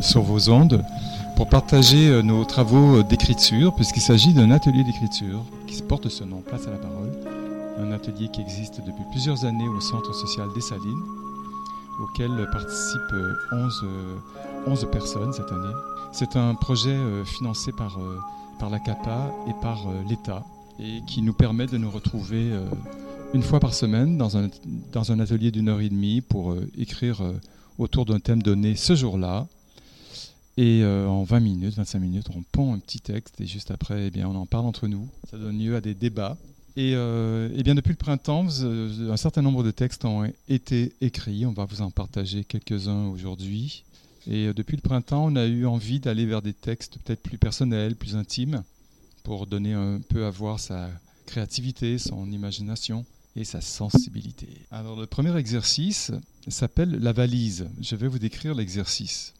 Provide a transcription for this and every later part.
sur, euh, vos ondes pour partager euh, nos travaux d'écriture, puisqu'il s'agit d'un atelier d'écriture qui porte ce nom, Place à la parole, un atelier qui existe depuis plusieurs années au Centre social des Salines, auquel participent 11, 11 personnes cette année. C'est un projet financé par, par la CAPA et par l'État et qui nous permet de nous retrouver une fois par semaine dans un, dans un atelier d'une heure et demie pour euh, écrire euh, autour d'un thème donné ce jour-là. Et euh, en 20 minutes, 25 minutes, on pond un petit texte et juste après, eh bien, on en parle entre nous. Ça donne lieu à des débats. Et, eh bien, depuis le printemps, un certain nombre de textes ont été écrits. On va vous en partager quelques-uns aujourd'hui. Et depuis le printemps, on a eu envie d'aller vers des textes peut-être plus personnels, plus intimes, pour donner un peu à voir sa créativité, son imagination et sa sensibilité. Alors le premier exercice s'appelle la valise. Je vais vous décrire l'exercice.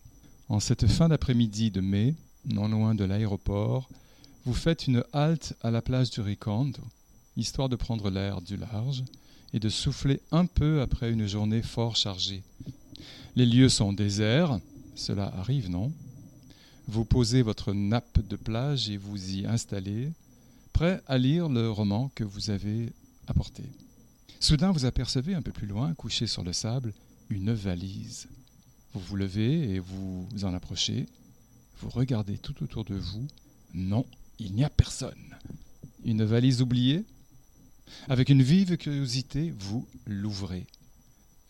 En cette fin d'après-midi de mai, non loin de l'aéroport, vous faites une halte à la plage du Ricondo, histoire de prendre l'air du large et de souffler un peu après une journée fort chargée. Les lieux sont déserts, cela arrive, non? Vous posez votre nappe de plage et vous y installez, prêt à lire le roman que vous avez apporté. Soudain, vous apercevez un peu plus loin, couché sur le sable, une valise. Vous vous levez et vous en approchez. Vous regardez tout autour de vous. Non, il n'y a personne. Une valise oubliée? Avec une vive curiosité, vous l'ouvrez.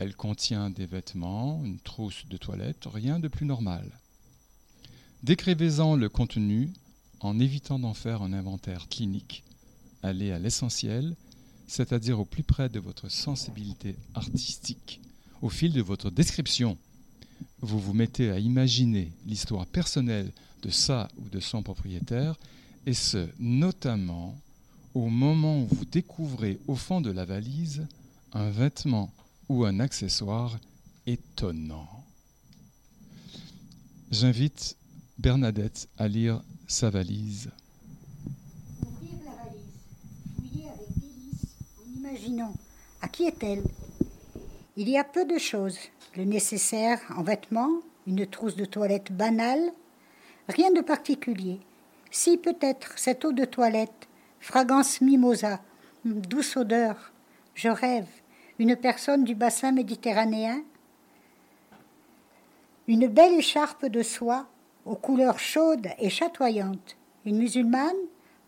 Elle contient des vêtements, une trousse de toilette, rien de plus normal. Décrivez-en le contenu en évitant d'en faire un inventaire clinique. Allez à l'essentiel c'est-à-dire au plus près de votre sensibilité artistique. Au fil de votre description, vous vous mettez à imaginer l'histoire personnelle de sa ou de son propriétaire, et ce, notamment au moment où vous découvrez au fond de la valise un vêtement ou un accessoire étonnant. J'invite Bernadette à lire sa valise. Imaginons, à qui est-elle Il y a peu de choses. Le nécessaire en vêtements, une trousse de toilette banale, rien de particulier. Si peut-être cette eau de toilette, fragrance mimosa, douce odeur, je rêve, une personne du bassin méditerranéen, une belle écharpe de soie aux couleurs chaudes et chatoyantes, une musulmane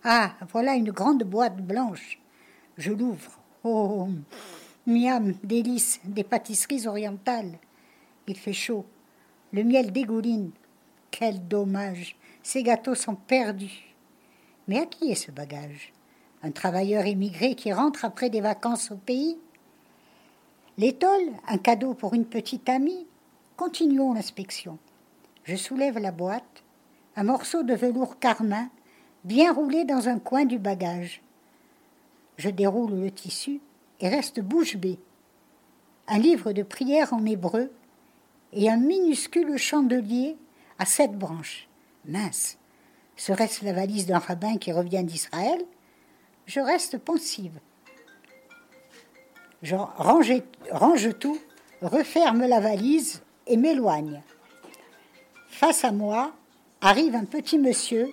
Ah, voilà une grande boîte blanche. Je l'ouvre. Oh, miam, délices, des pâtisseries orientales. Il fait chaud. Le miel dégouline. Quel dommage. Ces gâteaux sont perdus. Mais à qui est ce bagage? Un travailleur émigré qui rentre après des vacances au pays? L'étole, un cadeau pour une petite amie? Continuons l'inspection. Je soulève la boîte, un morceau de velours carmin, bien roulé dans un coin du bagage. Je déroule le tissu et reste bouche bée. Un livre de prière en hébreu et un minuscule chandelier à sept branches. Mince, serait-ce la valise d'un rabbin qui revient d'Israël? Je reste pensive. Je range tout, referme la valise et m'éloigne. Face à moi arrive un petit monsieur,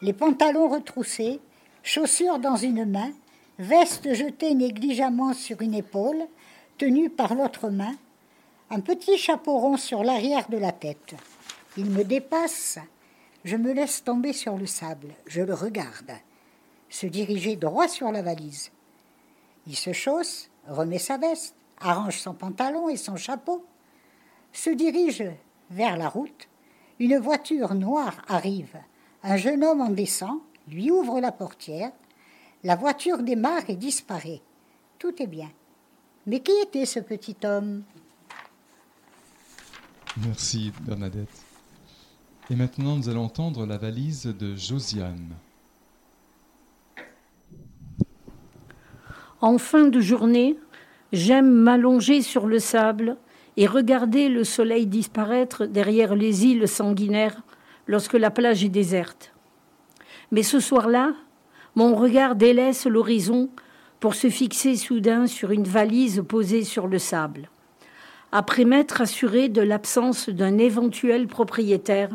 les pantalons retroussés, chaussures dans une main, veste jetée négligemment sur une épaule, tenue par l'autre main, un petit chapeau rond sur l'arrière de la tête. Il me dépasse, je me laisse tomber sur le sable, je le regarde, se diriger droit sur la valise. Il se chausse, remet sa veste, arrange son pantalon et son chapeau, se dirige vers la route. Une voiture noire arrive. Un jeune homme en descend, lui ouvre la portière, la voiture démarre et disparaît. Tout est bien. Mais qui était ce petit homme? Merci Bernadette. Et maintenant, nous allons entendre la valise de Josiane. En fin de journée, j'aime m'allonger sur le sable et regarder le soleil disparaître derrière les îles sanguinaires lorsque la plage est déserte. Mais ce soir-là, mon regard délaisse l'horizon pour se fixer soudain sur une valise posée sur le sable. Après m'être assuré de l'absence d'un éventuel propriétaire,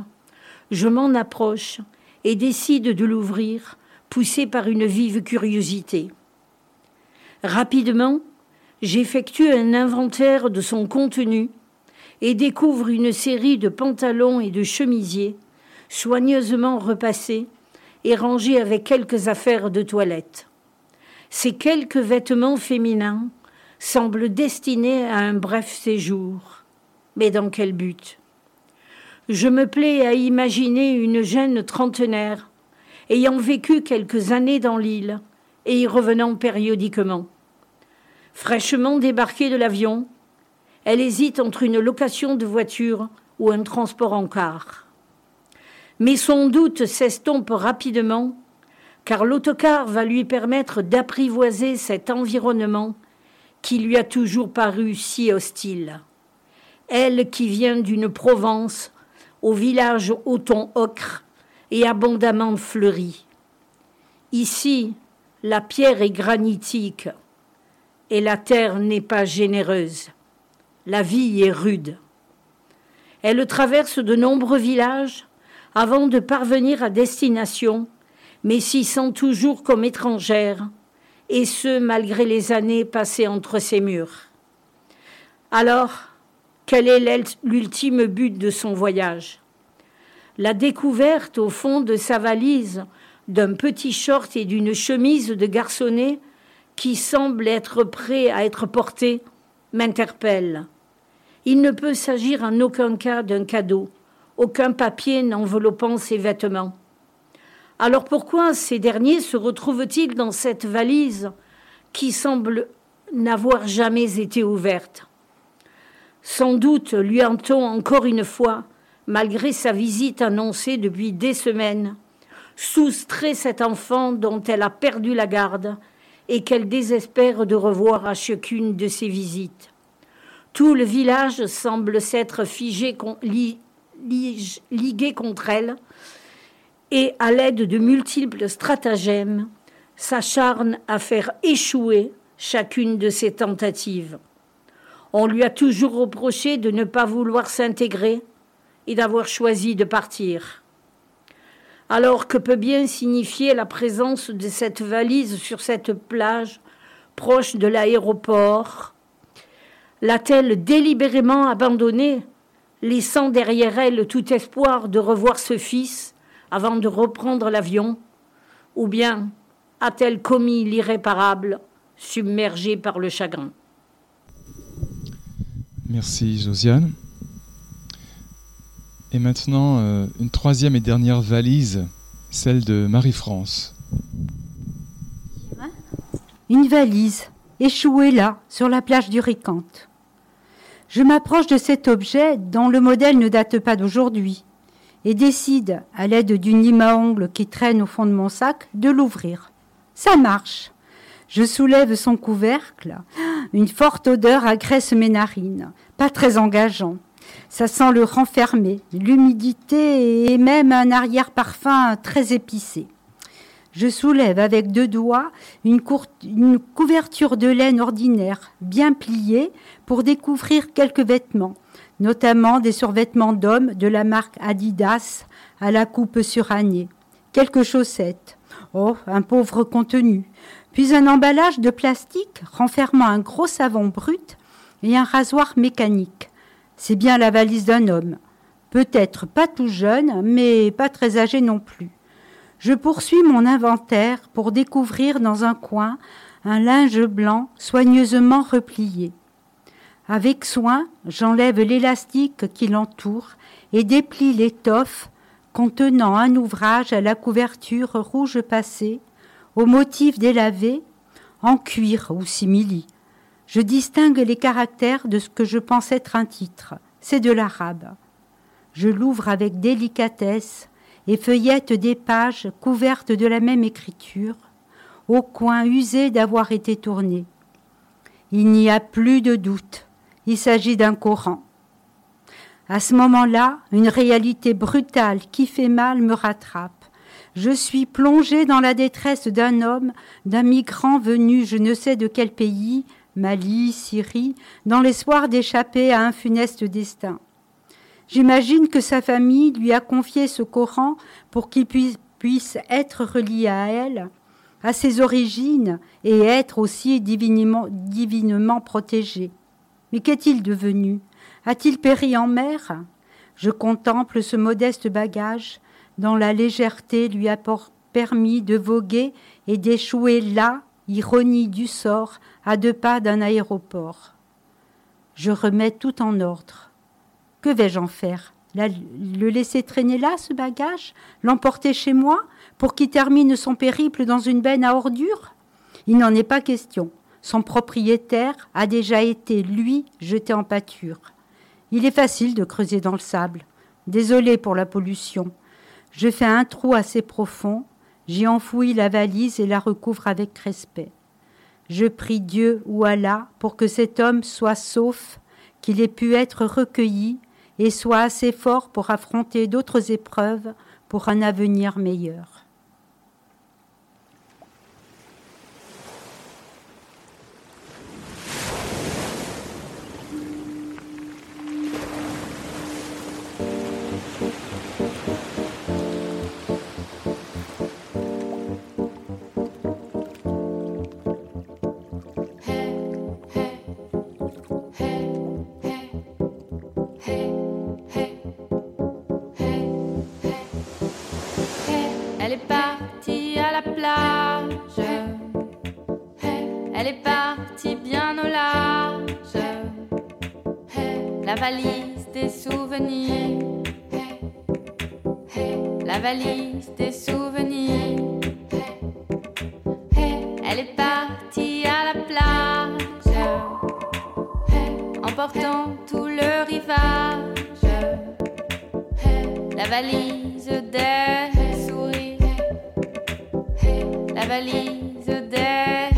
je m'en approche et décide de l'ouvrir, poussé par une vive curiosité. Rapidement, j'effectue un inventaire de son contenu et découvre une série de pantalons et de chemisiers soigneusement repassés et rangés avec quelques affaires de toilette. Ces quelques vêtements féminins semblent destinés à un bref séjour. Mais dans quel but? Je me plais à imaginer une jeune trentenaire ayant vécu quelques années dans l'île et y revenant périodiquement. Fraîchement débarquée de l'avion, elle hésite entre une location de voiture ou un transport en car. Mais son doute s'estompe rapidement, car l'autocar va lui permettre d'apprivoiser cet environnement qui lui a toujours paru si hostile. Elle qui vient d'une Provence au village au ton ocre et abondamment fleuri. Ici, la pierre est granitique et la terre n'est pas généreuse. La vie est rude. Elle traverse de nombreux villages avant de parvenir à destination, mais s'y sent toujours comme étrangère, et ce malgré les années passées entre ses murs. Alors, quel est l'ultime but de son voyage? La découverte au fond de sa valise d'un petit short et d'une chemise de garçonnet qui semble être prêt à être porté m'interpelle. Il ne peut s'agir en aucun cas d'un cadeau, aucun papier n'enveloppant ses vêtements. Alors pourquoi ces derniers se retrouvent-ils dans cette valise qui semble n'avoir jamais été ouverte? Sans doute lui a-t-on encore une fois, malgré sa visite annoncée depuis des semaines, soustrait cet enfant dont elle a perdu la garde et qu'elle désespère de revoir à chacune de ses visites. Tout le village semble s'être figé, ligué contre elle, et à l'aide de multiples stratagèmes, s'acharne à faire échouer chacune de ses tentatives. On lui a toujours reproché de ne pas vouloir s'intégrer et d'avoir choisi de partir. Alors que peut bien signifier la présence de cette valise sur cette plage proche de l'aéroport? L'a-t-elle délibérément abandonnée, laissant derrière elle tout espoir de revoir ce fils avant de reprendre l'avion Ou bien a-t-elle commis l'irréparable, submergée par le chagrin? Merci Josiane. Et maintenant, euh, une troisième et dernière valise, celle de Marie-France. Une valise, échouée là, sur la plage du Ricante. Je m'approche de cet objet dont le modèle ne date pas d'aujourd'hui et décide, à l'aide d'une lime à ongles qui traîne au fond de mon sac, de l'ouvrir. Ça marche. Je soulève son couvercle. Une forte odeur agresse mes narines. Pas très engageant. Ça sent le renfermé, l'humidité et même un arrière-parfum très épicé. Je soulève avec deux doigts une, couverture de laine ordinaire, bien pliée, pour découvrir quelques vêtements, notamment des survêtements d'hommes de la marque Adidas à la coupe surannée, quelques chaussettes, oh, un pauvre contenu, puis un emballage de plastique renfermant un gros savon brut et un rasoir mécanique. C'est bien la valise d'un homme, peut-être pas tout jeune, mais pas très âgé non plus. Je poursuis mon inventaire pour découvrir dans un coin un linge blanc soigneusement replié. Avec soin, j'enlève l'élastique qui l'entoure et déplie l'étoffe contenant un ouvrage à la couverture rouge passée, au motif délavé, en cuir ou simili. Je distingue les caractères de ce que je pense être un titre. C'est de l'arabe. Je l'ouvre avec délicatesse et feuillette des pages couvertes de la même écriture, au coin usé d'avoir été tourné. Il n'y a plus de doute. Il s'agit d'un Coran. À ce moment-là, une réalité brutale qui fait mal me rattrape. Je suis plongé dans la détresse d'un homme, d'un migrant venu je ne sais de quel pays, Mali, Syrie, dans l'espoir d'échapper à un funeste destin. J'imagine que sa famille lui a confié ce Coran pour qu'il puisse être relié à elle, à ses origines, et être aussi divinement, divinement protégé. Mais qu'est-il devenu? A-t-il péri en mer? Je contemple ce modeste bagage dont la légèreté lui a permis de voguer et d'échouer là, ironie du sort, à deux pas d'un aéroport. Je remets tout en ordre. Que vais-je en faire? Le laisser traîner là, ce bagage? L'emporter chez moi pour qu'il termine son périple dans une benne à ordures? Il n'en est pas question. Son propriétaire a déjà été, lui, jeté en pâture. Il est facile de creuser dans le sable. Désolé pour la pollution. Je fais un trou assez profond, j'y enfouis la valise et la recouvre avec respect. Je prie Dieu ou Allah pour que cet homme soit sauf, qu'il ait pu être recueilli et soit assez fort pour affronter d'autres épreuves pour un avenir meilleur. Valise des souvenirs. La valise des souvenirs. Elle est partie à la plage, emportant tout le rivage. La valise des sourires. La valise des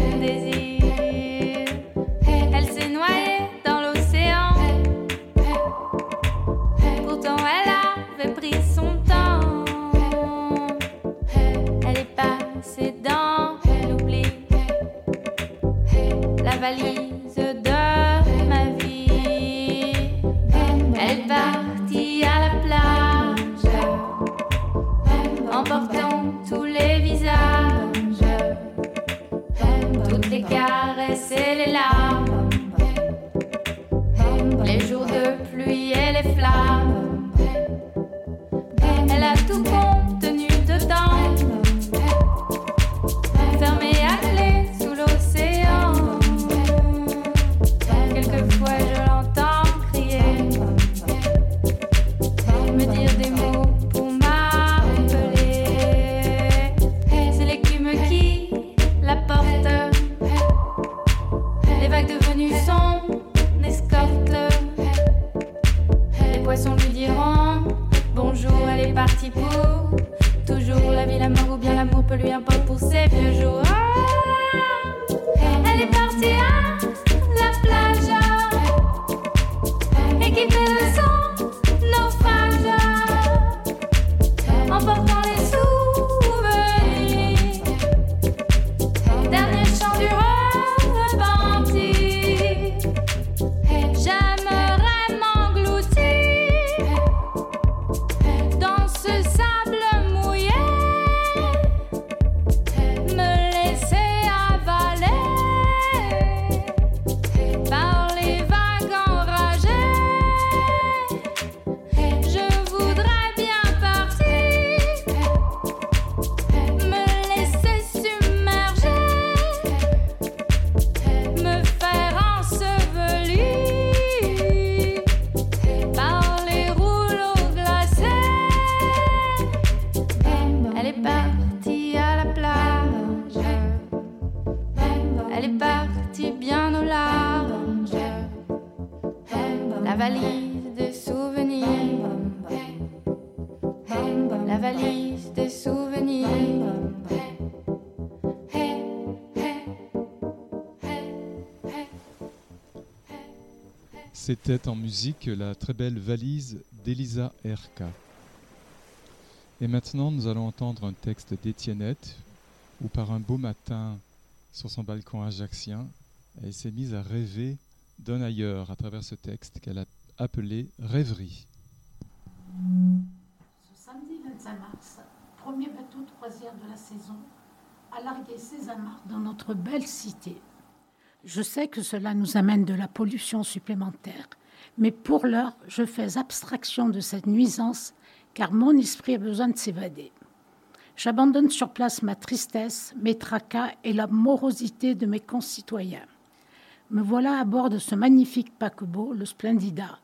C'était en musique la très belle valise d'Elisa R.K. Et maintenant, nous allons entendre un texte d'Étiennette, où par un beau matin, sur son balcon ajaxien, Elle s'est mise à rêver d'un ailleurs à travers ce texte qu'elle a appelé Rêverie. Ce samedi 25 mars, premier bateau de croisière de la saison, a largué ses amarres dans notre belle cité. Je sais que cela nous amène de la pollution supplémentaire, mais pour l'heure, je fais abstraction de cette nuisance car mon esprit a besoin de s'évader. J'abandonne sur place ma tristesse, mes tracas et la morosité de mes concitoyens. Me voilà à bord de ce magnifique paquebot, le Splendida.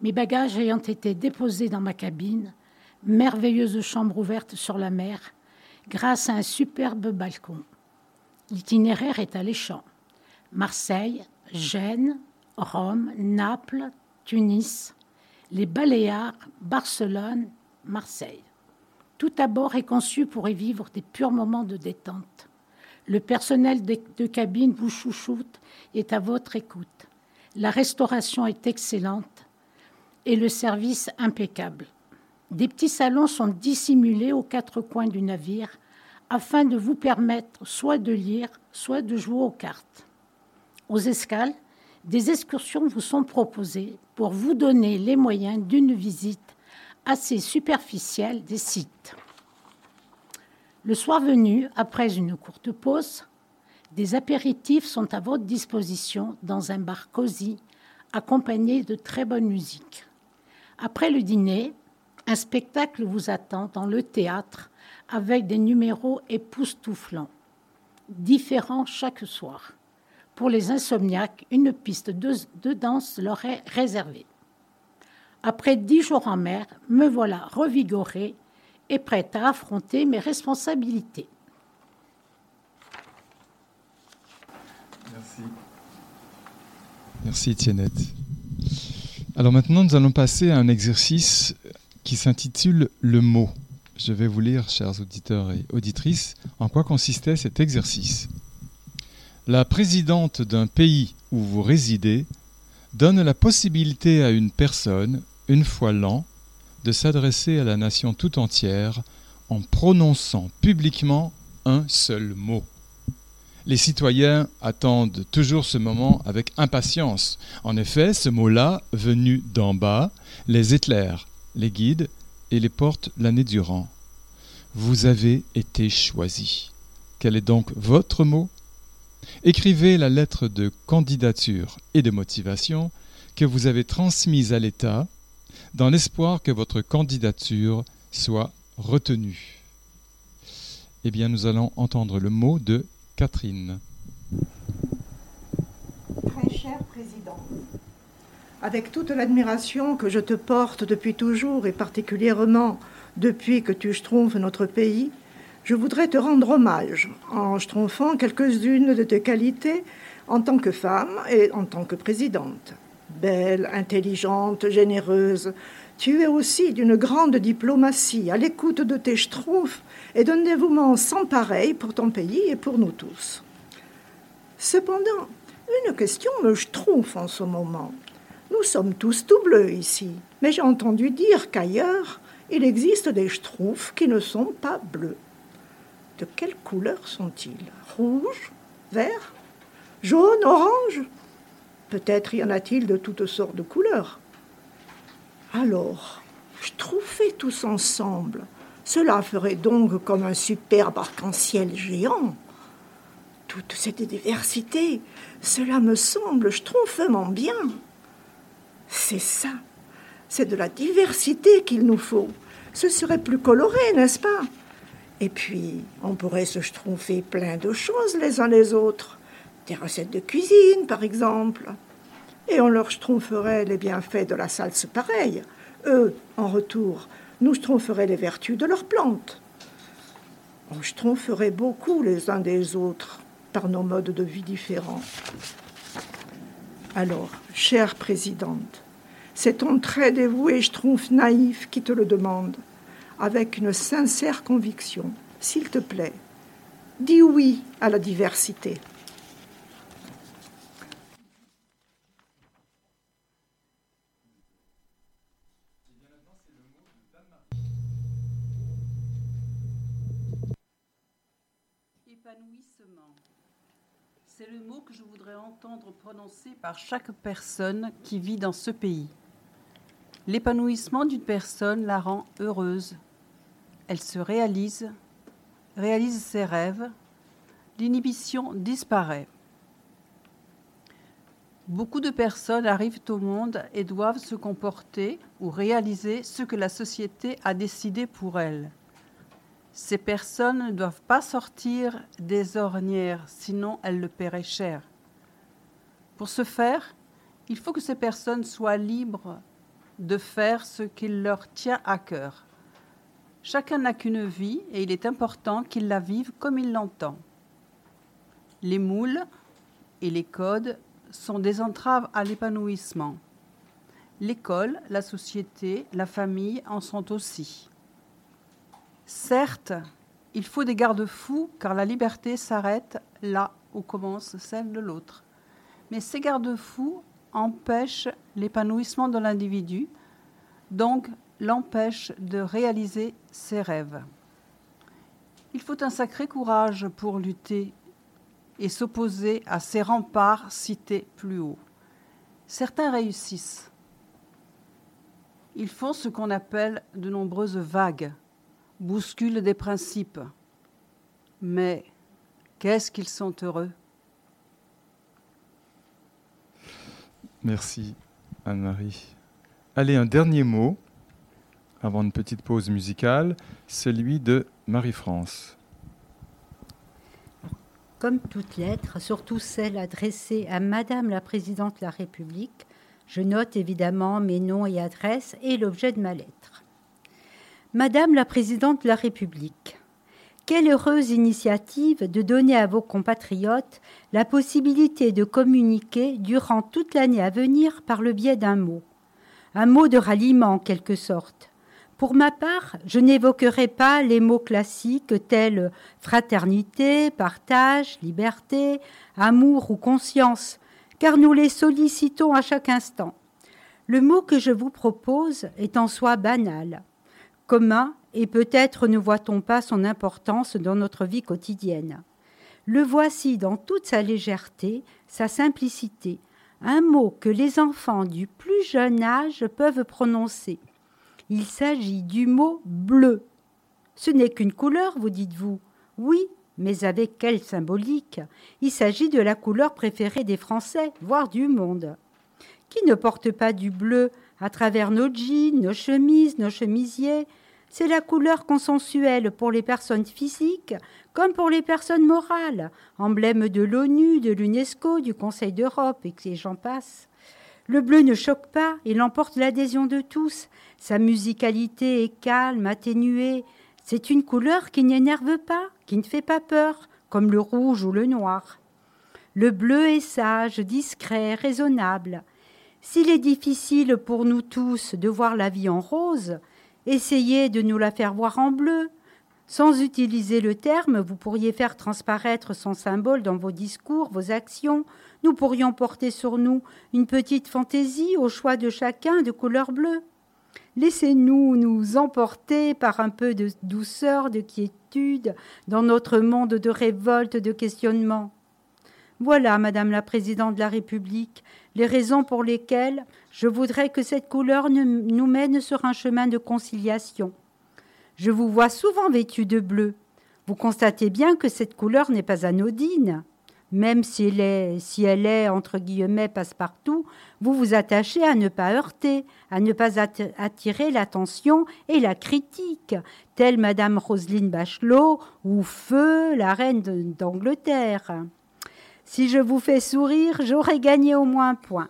Mes bagages ayant été déposés dans ma cabine, merveilleuse chambre ouverte sur la mer, grâce à un superbe balcon. L'itinéraire est alléchant. Marseille, Gênes, Rome, Naples, Tunis, les Baléares, Barcelone, Marseille. Tout à bord est conçu pour y vivre des purs moments de détente. Le personnel de, cabine vous chouchoute est à votre écoute. La restauration est excellente et le service impeccable. Des petits salons sont dissimulés aux quatre coins du navire afin de vous permettre soit de lire, soit de jouer aux cartes. Aux escales, des excursions vous sont proposées pour vous donner les moyens d'une visite assez superficielle des sites. Le soir venu, après une courte pause, des apéritifs sont à votre disposition dans un bar cosy, accompagné de très bonne musique. Après le dîner, un spectacle vous attend dans le théâtre avec des numéros époustouflants, différents chaque soir. Pour les insomniaques, une piste de, danse leur est réservée. Après dix jours en mer, me voilà revigorée et prête à affronter mes responsabilités. Merci. Merci Tiennette. Alors maintenant, nous allons passer à un exercice qui s'intitule Le mot. Je vais vous lire, chers auditeurs et auditrices, en quoi consistait cet exercice. La présidente d'un pays où vous résidez donne la possibilité à une personne, une fois l'an, de s'adresser à la nation tout entière en prononçant publiquement un seul mot. Les citoyens attendent toujours ce moment avec impatience. En effet, ce mot-là, venu d'en bas, les éclaire, les guide et les porte l'année durant. Vous avez été choisi. Quel est donc votre mot? Écrivez la lettre de candidature et de motivation que vous avez transmise à l'État dans l'espoir que votre candidature soit retenue. Eh bien, nous allons entendre le mot de Catherine. Très cher président, avec toute l'admiration que je te porte depuis toujours et particulièrement depuis que tu schtroumpfes notre pays, je voudrais te rendre hommage en schtroumpfant quelques-unes de tes qualités en tant que femme et en tant que présidente. Belle, intelligente, généreuse, tu es aussi d'une grande diplomatie, à l'écoute de tes schtroumpfs et d'un dévouement sans pareil pour ton pays et pour nous tous. Cependant, une question me schtroumpfe en ce moment. Nous sommes tous tout bleus ici, mais j'ai entendu dire qu'ailleurs, il existe des schtroumpfs qui ne sont pas bleus. De quelle couleur sont-ils? Rouge? Vert? Jaune? Orange? Peut-être y en a-t-il de toutes sortes de couleurs. Alors, schtroumpfer tous ensemble, cela ferait donc comme un superbe arc-en-ciel géant. Toute cette diversité, cela me semble schtroumpfement bien. C'est ça, c'est de la diversité qu'il nous faut. Ce serait plus coloré, n'est-ce pas? Et puis, on pourrait se schtroumpfer plein de choses les uns les autres. Des recettes de cuisine, par exemple. Et on leur schtroumpferait les bienfaits de la salse pareille. Eux, en retour, nous schtroumpferaient les vertus de leurs plantes. On schtroumpferait beaucoup les uns des autres par nos modes de vie différents. Alors, chère présidente, c'est ton très dévoué schtroumpf naïf qui te le demande, avec une sincère conviction. S'il te plaît, dis oui à la diversité. Épanouissement. C'est le mot que je voudrais entendre prononcer par chaque personne qui vit dans ce pays. L'épanouissement d'une personne la rend heureuse. Elle se réalise, réalise ses rêves, l'inhibition disparaît. Beaucoup de personnes arrivent au monde et doivent se comporter ou réaliser ce que la société a décidé pour elles. Ces personnes ne doivent pas sortir des ornières, sinon elles le paieraient cher. Pour ce faire, il faut que ces personnes soient libres de faire ce qu'il leur tient à cœur. Chacun n'a qu'une vie et il est important qu'il la vive comme il l'entend. Les moules et les codes sont des entraves à l'épanouissement. L'école, la société, la famille en sont aussi. Certes, il faut des garde-fous car la liberté s'arrête là où commence celle de l'autre. Mais ces garde-fous empêchent l'épanouissement de l'individu, donc l'empêchent de réaliser ses rêves. Il faut un sacré courage pour lutter et s'opposer à ces remparts cités plus haut. Certains réussissent. Ils font ce qu'on appelle de nombreuses vagues, bousculent des principes. Mais qu'est-ce qu'ils sont heureux Merci Anne-Marie. Allez, un dernier mot avant une petite pause musicale, celui de Marie-France. Comme toute lettre, surtout celle adressée à Madame la Présidente de la République, je note évidemment mes noms et adresses et l'objet de ma lettre. Madame la Présidente de la République, quelle heureuse initiative de donner à vos compatriotes la possibilité de communiquer durant toute l'année à venir par le biais d'un mot. Un mot de ralliement en quelque sorte. Pour ma part, je n'évoquerai pas les mots classiques tels fraternité, partage, liberté, amour ou conscience, car nous les sollicitons à chaque instant. Le mot que je vous propose est en soi banal, commun, et peut-être ne voit-on pas son importance dans notre vie quotidienne. Le voici dans toute sa légèreté, sa simplicité, un mot que les enfants du plus jeune âge peuvent prononcer. Il s'agit du mot bleu. Ce n'est qu'une couleur, vous dites-vous. Oui, mais avec quelle symbolique? Il s'agit de la couleur préférée des Français, voire du monde. Qui ne porte pas du bleu à travers nos jeans, nos chemises, nos chemisiers? C'est la couleur consensuelle pour les personnes physiques comme pour les personnes morales, emblème de l'ONU, de l'UNESCO, du Conseil d'Europe, et j'en passe. Le bleu ne choque pas, il emporte l'adhésion de tous. Sa musicalité est calme, atténuée. C'est une couleur qui n'énerve pas, qui ne fait pas peur, comme le rouge ou le noir. Le bleu est sage, discret, raisonnable. S'il est difficile pour nous tous de voir la vie en rose, essayez de nous la faire voir en bleu, sans utiliser le terme, vous pourriez faire transparaître son symbole dans vos discours, vos actions. Nous pourrions porter sur nous une petite fantaisie au choix de chacun de couleur bleue. Laissez-nous nous emporter par un peu de douceur, de quiétude dans notre monde de révolte, de questionnement. Voilà, Madame la Présidente de la République, les raisons pour lesquelles je voudrais que cette couleur nous mène sur un chemin de conciliation. Je vous vois souvent vêtu de bleu. Vous constatez bien que cette couleur n'est pas anodine. Même si elle est, entre guillemets passe-partout, vous vous attachez à ne pas heurter, à ne pas attirer l'attention et la critique, telle Madame Roselyne Bachelot ou Feu, la reine d'Angleterre. Si je vous fais sourire, j'aurai gagné au moins un point.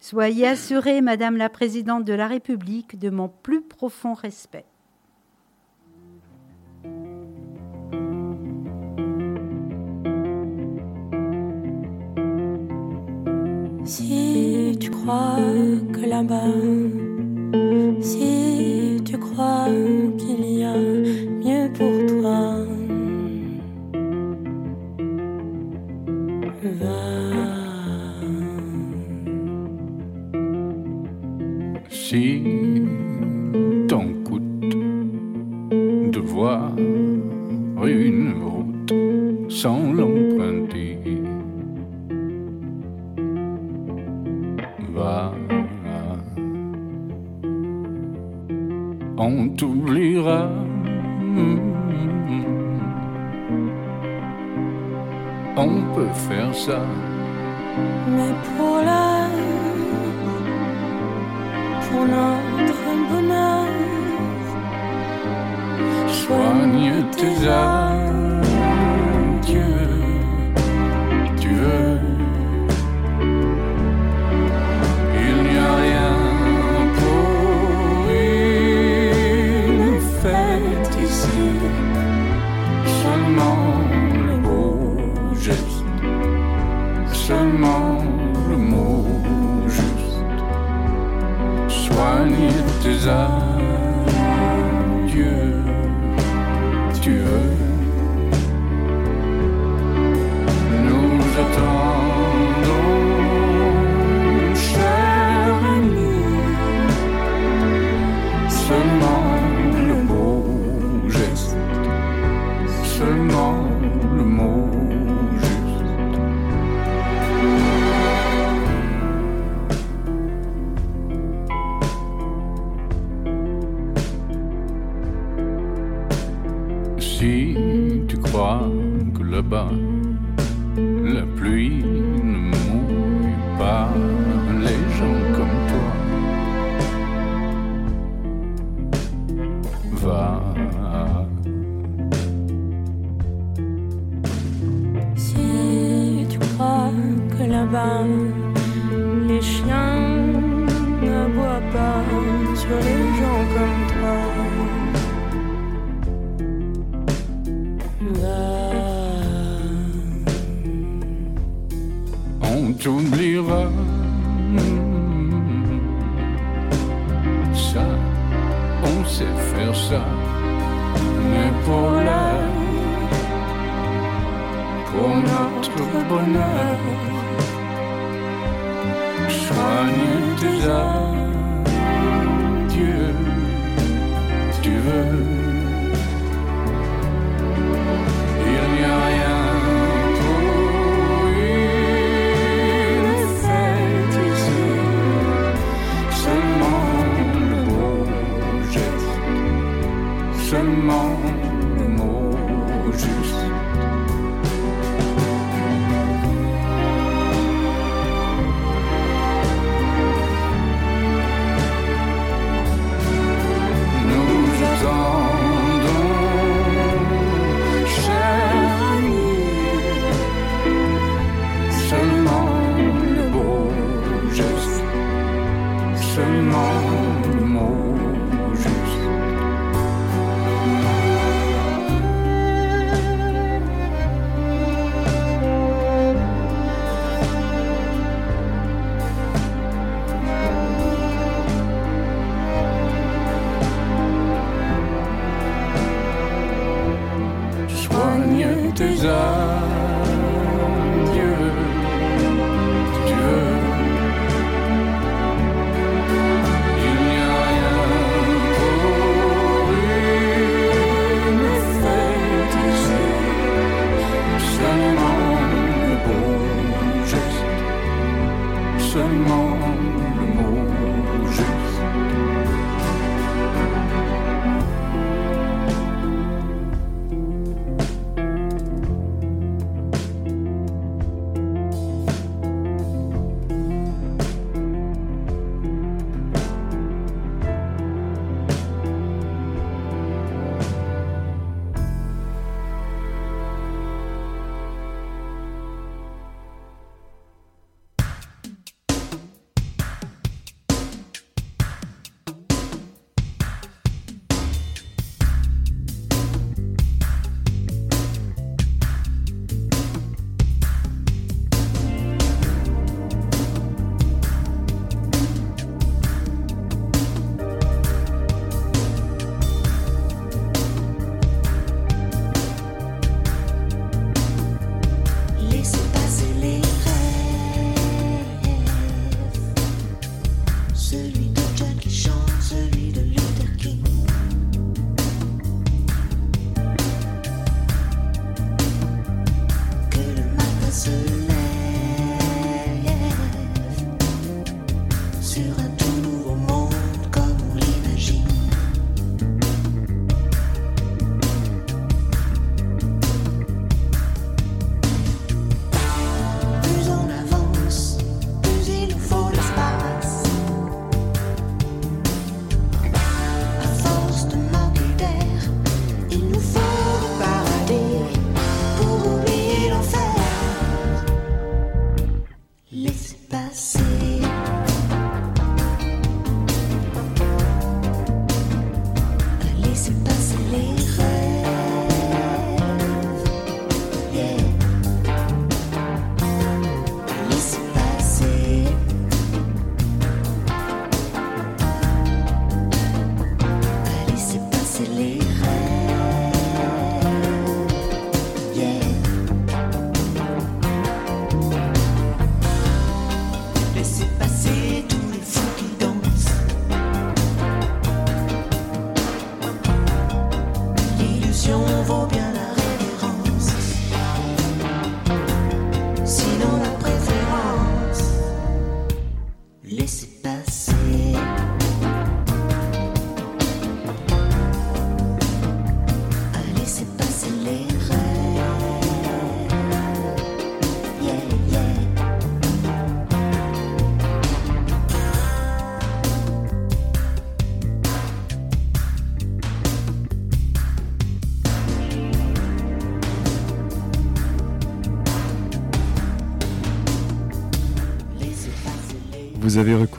Soyez assurée, Madame la Présidente de la République, de mon plus profond respect. Crois que là-bas, si tu crois On peut faire ça. Mais pour la, pour notre bonheur, soigne tes âmes. Si tu crois que là-bas, les chiens ne boivent pas sur les gens comme toi. Va. On t'oublie Mais pour l'heure, pour notre bonheur, soigne tes âmes.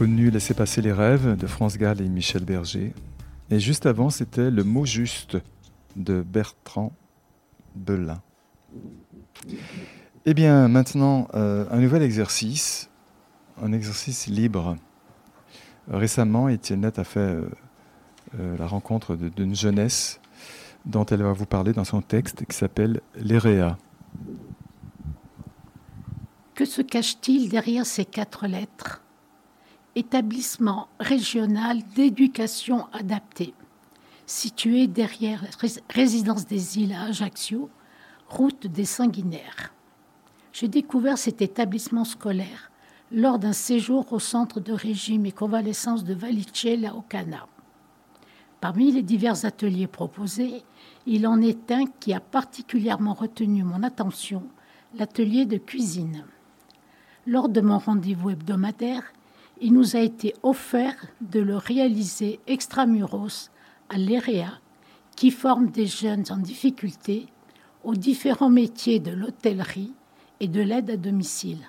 Reconnu Laissez passer les rêves de France Gall et Michel Berger. Et juste avant, c'était Le mot juste de Bertrand Belin. Eh bien, maintenant, euh, un nouvel exercice, un exercice libre. Récemment, Étienne a fait euh, euh, la rencontre d'une jeunesse dont elle va vous parler dans son texte qui s'appelle L'Éréa. Que se cache-t-il derrière ces quatre lettres? Établissement régional d'éducation adaptée, situé derrière la rés- résidence des îles à Ajaccio, route des Sanguinaires. J'ai découvert cet établissement scolaire lors d'un séjour au centre de régime et convalescence de Valicella au Cana. Parmi les divers ateliers proposés, il en est un qui a particulièrement retenu mon attention, l'atelier de cuisine. Lors de mon rendez-vous hebdomadaire, il nous a été offert de le réaliser extramuros à l'EREA, qui forme des jeunes en difficulté aux différents métiers de l'hôtellerie et de l'aide à domicile.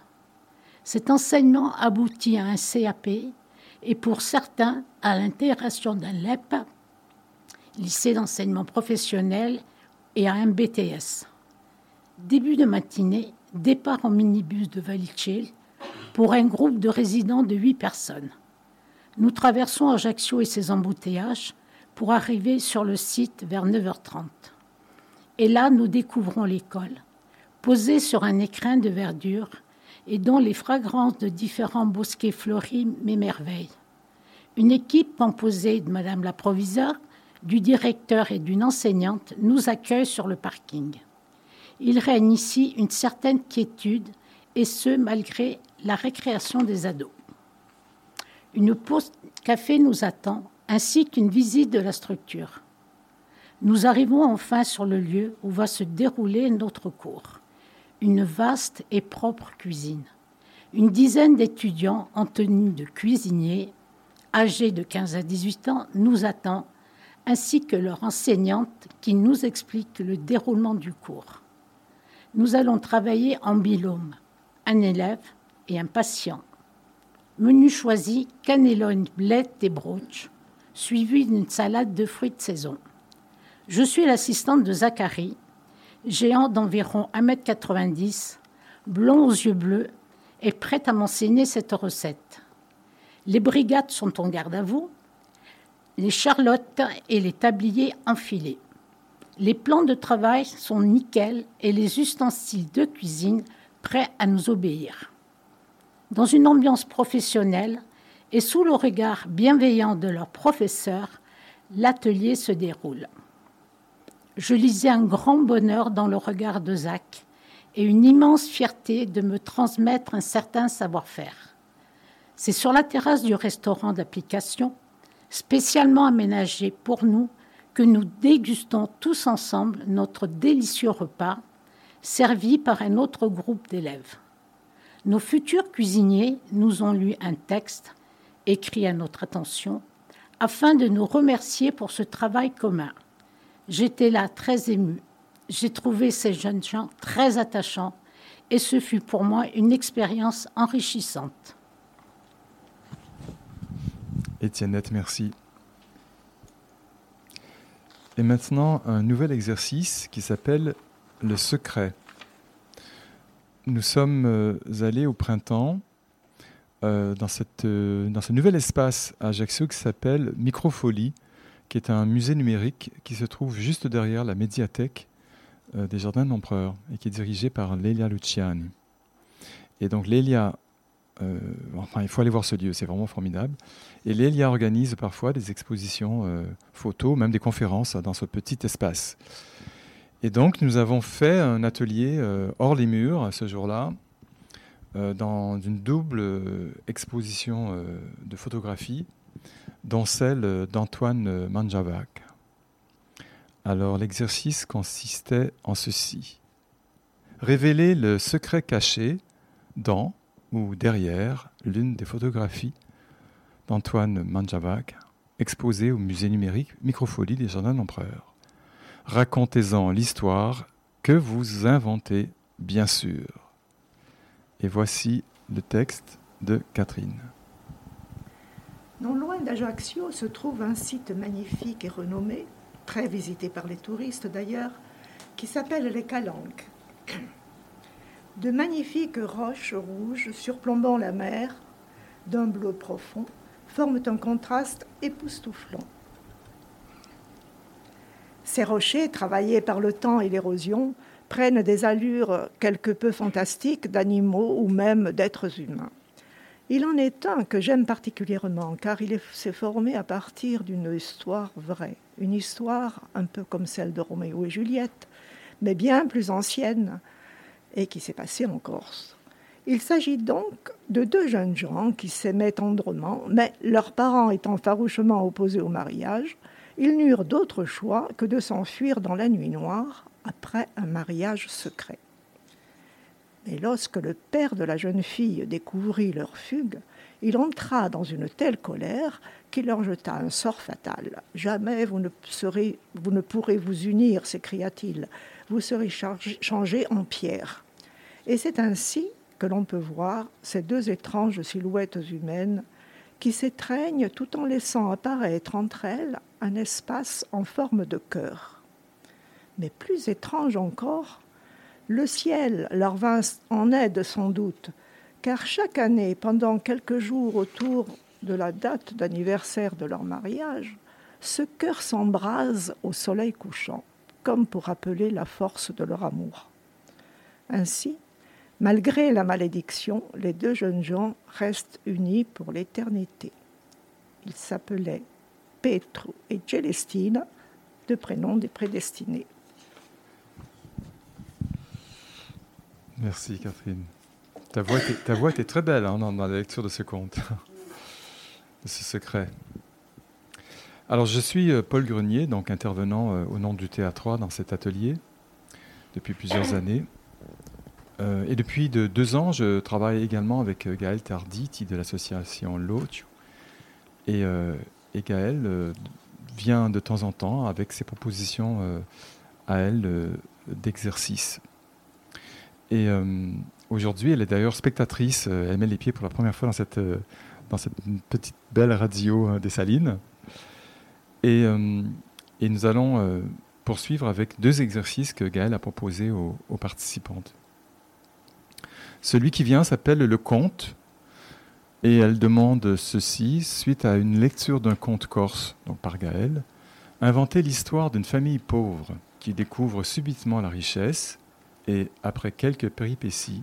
Cet enseignement aboutit à un CAP et pour certains à l'intégration d'un LEP, lycée d'enseignement professionnel, et à un BTS. Début de matinée, départ en minibus de Valicel pour un groupe de résidents de 8 personnes. Nous traversons Ajaccio et ses embouteillages pour arriver sur le site vers 9h30. Et là, nous découvrons l'école, posée sur un écrin de verdure et dont les fragrances de différents bosquets fleuris m'émerveillent. Une équipe composée de Madame la proviseure, du directeur et d'une enseignante nous accueille sur le parking. Il règne ici une certaine quiétude, et ce, malgré la récréation des ados. Une pause café nous attend, ainsi qu'une visite de la structure. Nous arrivons enfin sur le lieu où va se dérouler notre cours. Une vaste et propre cuisine. Une dizaine d'étudiants en tenue de cuisinier, âgés de 15 à 18 ans, nous attend, ainsi que leur enseignante qui nous explique le déroulement du cours. Nous allons travailler en binôme, un élève et un patient. Menu choisi cannelone, blette et brooch, suivi d'une salade de fruits de saison. Je suis l'assistante de Zachary, géant d'environ 1m90, blond aux yeux bleus et prête à m'enseigner cette recette. Les brigades sont en garde à vous, les charlottes et les tabliers enfilés. Les plans de travail sont nickel et les ustensiles de cuisine prêts à nous obéir. Dans une ambiance professionnelle et sous le regard bienveillant de leur professeur, l'atelier se déroule. Je lisais un grand bonheur dans le regard de Zach et une immense fierté de me transmettre un certain savoir-faire. C'est sur la terrasse du restaurant d'application, spécialement aménagé pour nous, que nous dégustons tous ensemble notre délicieux repas, servi par un autre groupe d'élèves. Nos futurs cuisiniers nous ont lu un texte, écrit à notre attention, afin de nous remercier pour ce travail commun. J'étais là très émue. J'ai trouvé ces jeunes gens très attachants et ce fut pour moi une expérience enrichissante. Étiennette, merci. Et maintenant, un nouvel exercice qui s'appelle le secret. Nous sommes euh, allés au printemps euh, euh, dans ce nouvel espace à Ajaccio qui s'appelle Microfolie, qui est un musée numérique qui se trouve juste derrière la médiathèque des Jardins de l'Empereur et qui est dirigé par Lélia Luciani. Et donc Lélia, euh, enfin il faut aller voir ce lieu, c'est vraiment formidable. Et Lélia organise parfois des expositions photos, même des conférences dans ce petit espace. Et donc nous avons fait un atelier euh, hors les murs ce jour-là, euh, dans une double euh, exposition de photographie, dont celle d'Antoine Manjavac. Alors l'exercice consistait en ceci. Révéler le secret caché dans ou derrière l'une des photographies d'Antoine Manjavac exposées au musée numérique Microfolie des Jardins de l'Empereur. Racontez-en l'histoire que vous inventez, bien sûr. Et voici le texte de Catherine. loin d'Ajaccio se trouve un site magnifique et renommé, très visité par les touristes d'ailleurs, qui s'appelle les Calanques. De magnifiques roches rouges surplombant la mer, d'un bleu profond, forment un contraste époustouflant. Ces rochers, travaillés par le temps et l'érosion, prennent des allures quelque peu fantastiques d'animaux ou même d'êtres humains. Il en est un que j'aime particulièrement car il s'est formé à partir d'une histoire vraie, une histoire un peu comme celle de Roméo et Juliette, mais bien plus ancienne et qui s'est passée en Corse. Il s'agit donc de deux jeunes gens qui s'aimaient tendrement, mais leurs parents étant farouchement opposés au mariage, ils n'eurent d'autre choix que de s'enfuir dans la nuit noire après un mariage secret. Mais lorsque le père de la jeune fille découvrit leur fugue, il entra dans une telle colère qu'il leur jeta un sort fatal. Jamais vous ne, serez, vous ne pourrez vous unir, s'écria-t-il. Vous serez changés en pierre. Et c'est ainsi que l'on peut voir ces deux étranges silhouettes humaines qui s'étreignent tout en laissant apparaître entre elles un espace en forme de cœur. Mais plus étrange encore, le ciel leur vint en aide sans doute, car chaque année, pendant quelques jours autour de la date d'anniversaire de leur mariage, ce cœur s'embrase au soleil couchant, comme pour rappeler la force de leur amour. Ainsi, malgré la malédiction, les deux jeunes gens restent unis pour l'éternité. Ils s'appelaient Petro et Celestina, deux prénoms des prédestinés. Merci Catherine. Ta voix, était, ta voix très belle hein, dans, la lecture de ce conte, de ce secret. Alors je suis euh, Paul Grenier, donc intervenant euh, au nom du Théâtre 3 dans cet atelier depuis plusieurs années. Euh, et depuis de deux ans, je travaille également avec euh, Gaël Tarditi de l'association L'Ocio. Et, euh, Gaël euh, vient de temps en temps avec ses propositions à elle d'exercice. Et aujourd'hui, elle est d'ailleurs spectatrice. elle met les pieds pour la première fois dans cette, dans cette petite belle radio des Salines. Et, nous allons poursuivre avec deux exercices que Gaël a proposés aux participantes. Celui qui vient s'appelle le conte et elle demande ceci suite à une lecture d'un conte corse, donc par Gaël, inventer l'histoire d'une famille pauvre qui découvre subitement la richesse et, après quelques péripéties,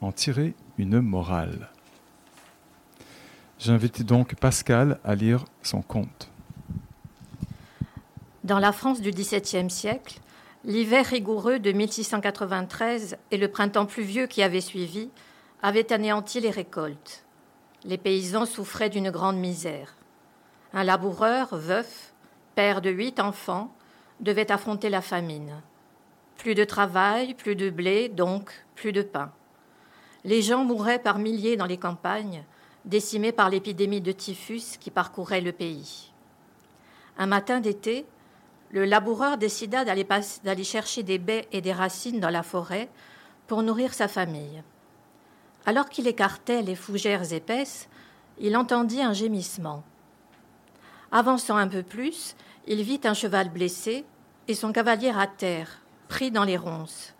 en tirer une morale. J'invite donc Pascal à lire son conte. Dans la France du XVIIe siècle, L'hiver rigoureux de 1693 et le printemps pluvieux qui avait suivi avaient anéanti les récoltes. Les paysans souffraient d'une grande misère. Un laboureur, veuf, père de huit enfants, devait affronter la famine. Plus de travail, plus de blé, donc plus de pain. Les gens mouraient par milliers dans les campagnes, décimés par l'épidémie de typhus qui parcourait le pays. Un matin d'été, le laboureur décida d'aller chercher des baies et des racines dans la forêt pour nourrir sa famille. Alors qu'il écartait les fougères épaisses, il entendit un gémissement. Avançant un peu plus, il vit un cheval blessé et son cavalier à terre, pris dans les ronces.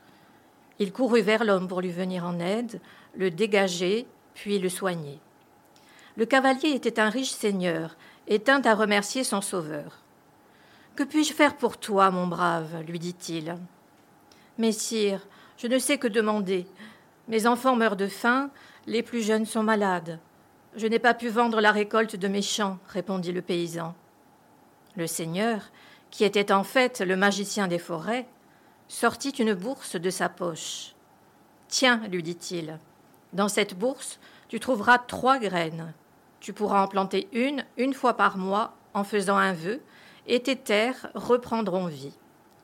Il courut vers l'homme pour lui venir en aide, le dégager, puis le soigner. Le cavalier était un riche seigneur et tint à remercier son sauveur. Que puis-je faire pour toi, mon brave lui dit-il. Messire, je ne sais que demander. Mes enfants meurent de faim, les plus jeunes sont malades. Je n'ai pas pu vendre la récolte de mes champs, répondit le paysan. Le seigneur, qui était en fait le magicien des forêts, sortit une bourse de sa poche. Tiens, lui dit-il, dans cette bourse, tu trouveras trois graines. Tu pourras en planter une une fois par mois en faisant un vœu, et tes terres reprendront vie.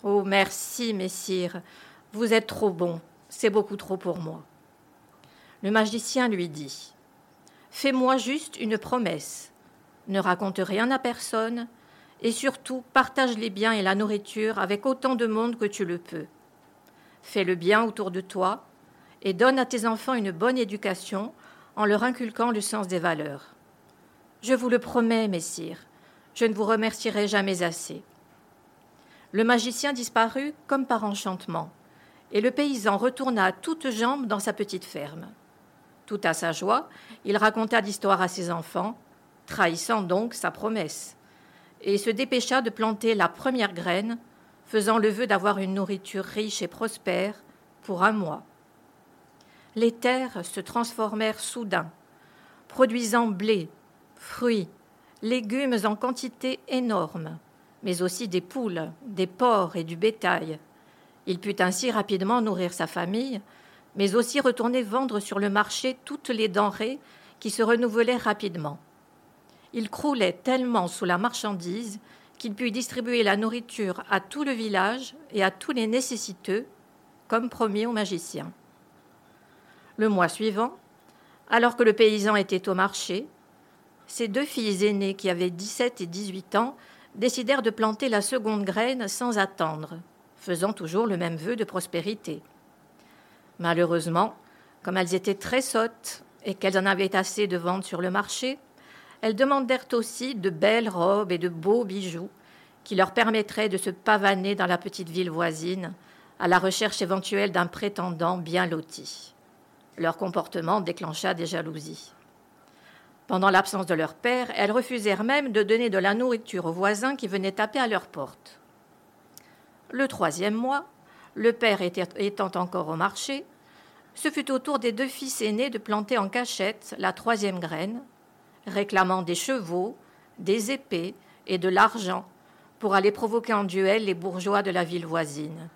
Oh, merci, messire, vous êtes trop bon, c'est beaucoup trop pour moi. Le magicien lui dit Fais-moi juste une promesse, ne raconte rien à personne, et surtout partage les biens et la nourriture avec autant de monde que tu le peux. Fais le bien autour de toi, et donne à tes enfants une bonne éducation en leur inculquant le sens des valeurs. Je vous le promets, messire, je ne vous remercierai jamais assez. Le magicien disparut comme par enchantement, et le paysan retourna à toutes jambes dans sa petite ferme. Tout à sa joie, il raconta l'histoire à ses enfants, trahissant donc sa promesse, et se dépêcha de planter la première graine, faisant le vœu d'avoir une nourriture riche et prospère pour un mois. Les terres se transformèrent soudain, produisant blé, fruits, légumes en quantité énorme, mais aussi des poules, des porcs et du bétail. Il put ainsi rapidement nourrir sa famille, mais aussi retourner vendre sur le marché toutes les denrées qui se renouvelaient rapidement. Il croulait tellement sous la marchandise qu'il put distribuer la nourriture à tout le village et à tous les nécessiteux, comme promis au magicien. Le mois suivant, alors que le paysan était au marché, ses deux filles aînées, qui avaient 17 et 18 ans, décidèrent de planter la seconde graine sans attendre, faisant toujours le même vœu de prospérité. Malheureusement, comme elles étaient très sottes et qu'elles en avaient assez de vendre sur le marché, elles demandèrent aussi de belles robes et de beaux bijoux qui leur permettraient de se pavaner dans la petite ville voisine à la recherche éventuelle d'un prétendant bien loti. Leur comportement déclencha des jalousies. Pendant l'absence de leur père, elles refusèrent même de donner de la nourriture aux voisins qui venaient taper à leur porte. Le troisième mois, le père étant encore au marché, ce fut au tour des deux fils aînés de planter en cachette la troisième graine, réclamant des chevaux, des épées et de l'argent pour aller provoquer en duel les bourgeois de la ville voisine,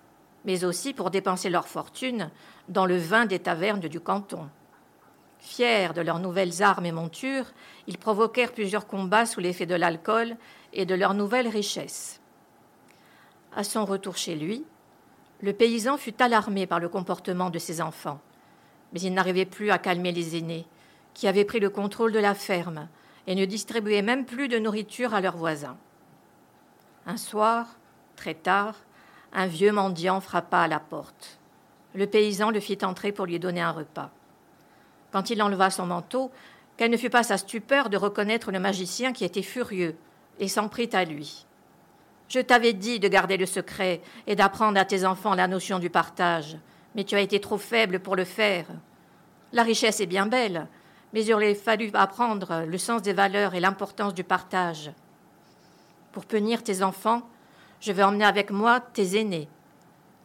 mais aussi pour dépenser leur fortune dans le vin des tavernes du canton. Fiers de leurs nouvelles armes et montures, ils provoquèrent plusieurs combats sous l'effet de l'alcool et de leurs nouvelles richesses. À son retour chez lui, le paysan fut alarmé par le comportement de ses enfants, mais il n'arrivait plus à calmer les aînés, qui avaient pris le contrôle de la ferme et ne distribuaient même plus de nourriture à leurs voisins. Un soir, très tard, un vieux mendiant frappa à la porte. Le paysan le fit entrer pour lui donner un repas. Quand il enleva son manteau, quelle ne fut pas sa stupeur de reconnaître le magicien qui était furieux et s'en prit à lui. Je t'avais dit de garder le secret et d'apprendre à tes enfants la notion du partage, mais tu as été trop faible pour le faire. La richesse est bien belle, mais il aurait fallu apprendre le sens des valeurs et l'importance du partage. Pour punir tes enfants, je vais emmener avec moi tes aînés.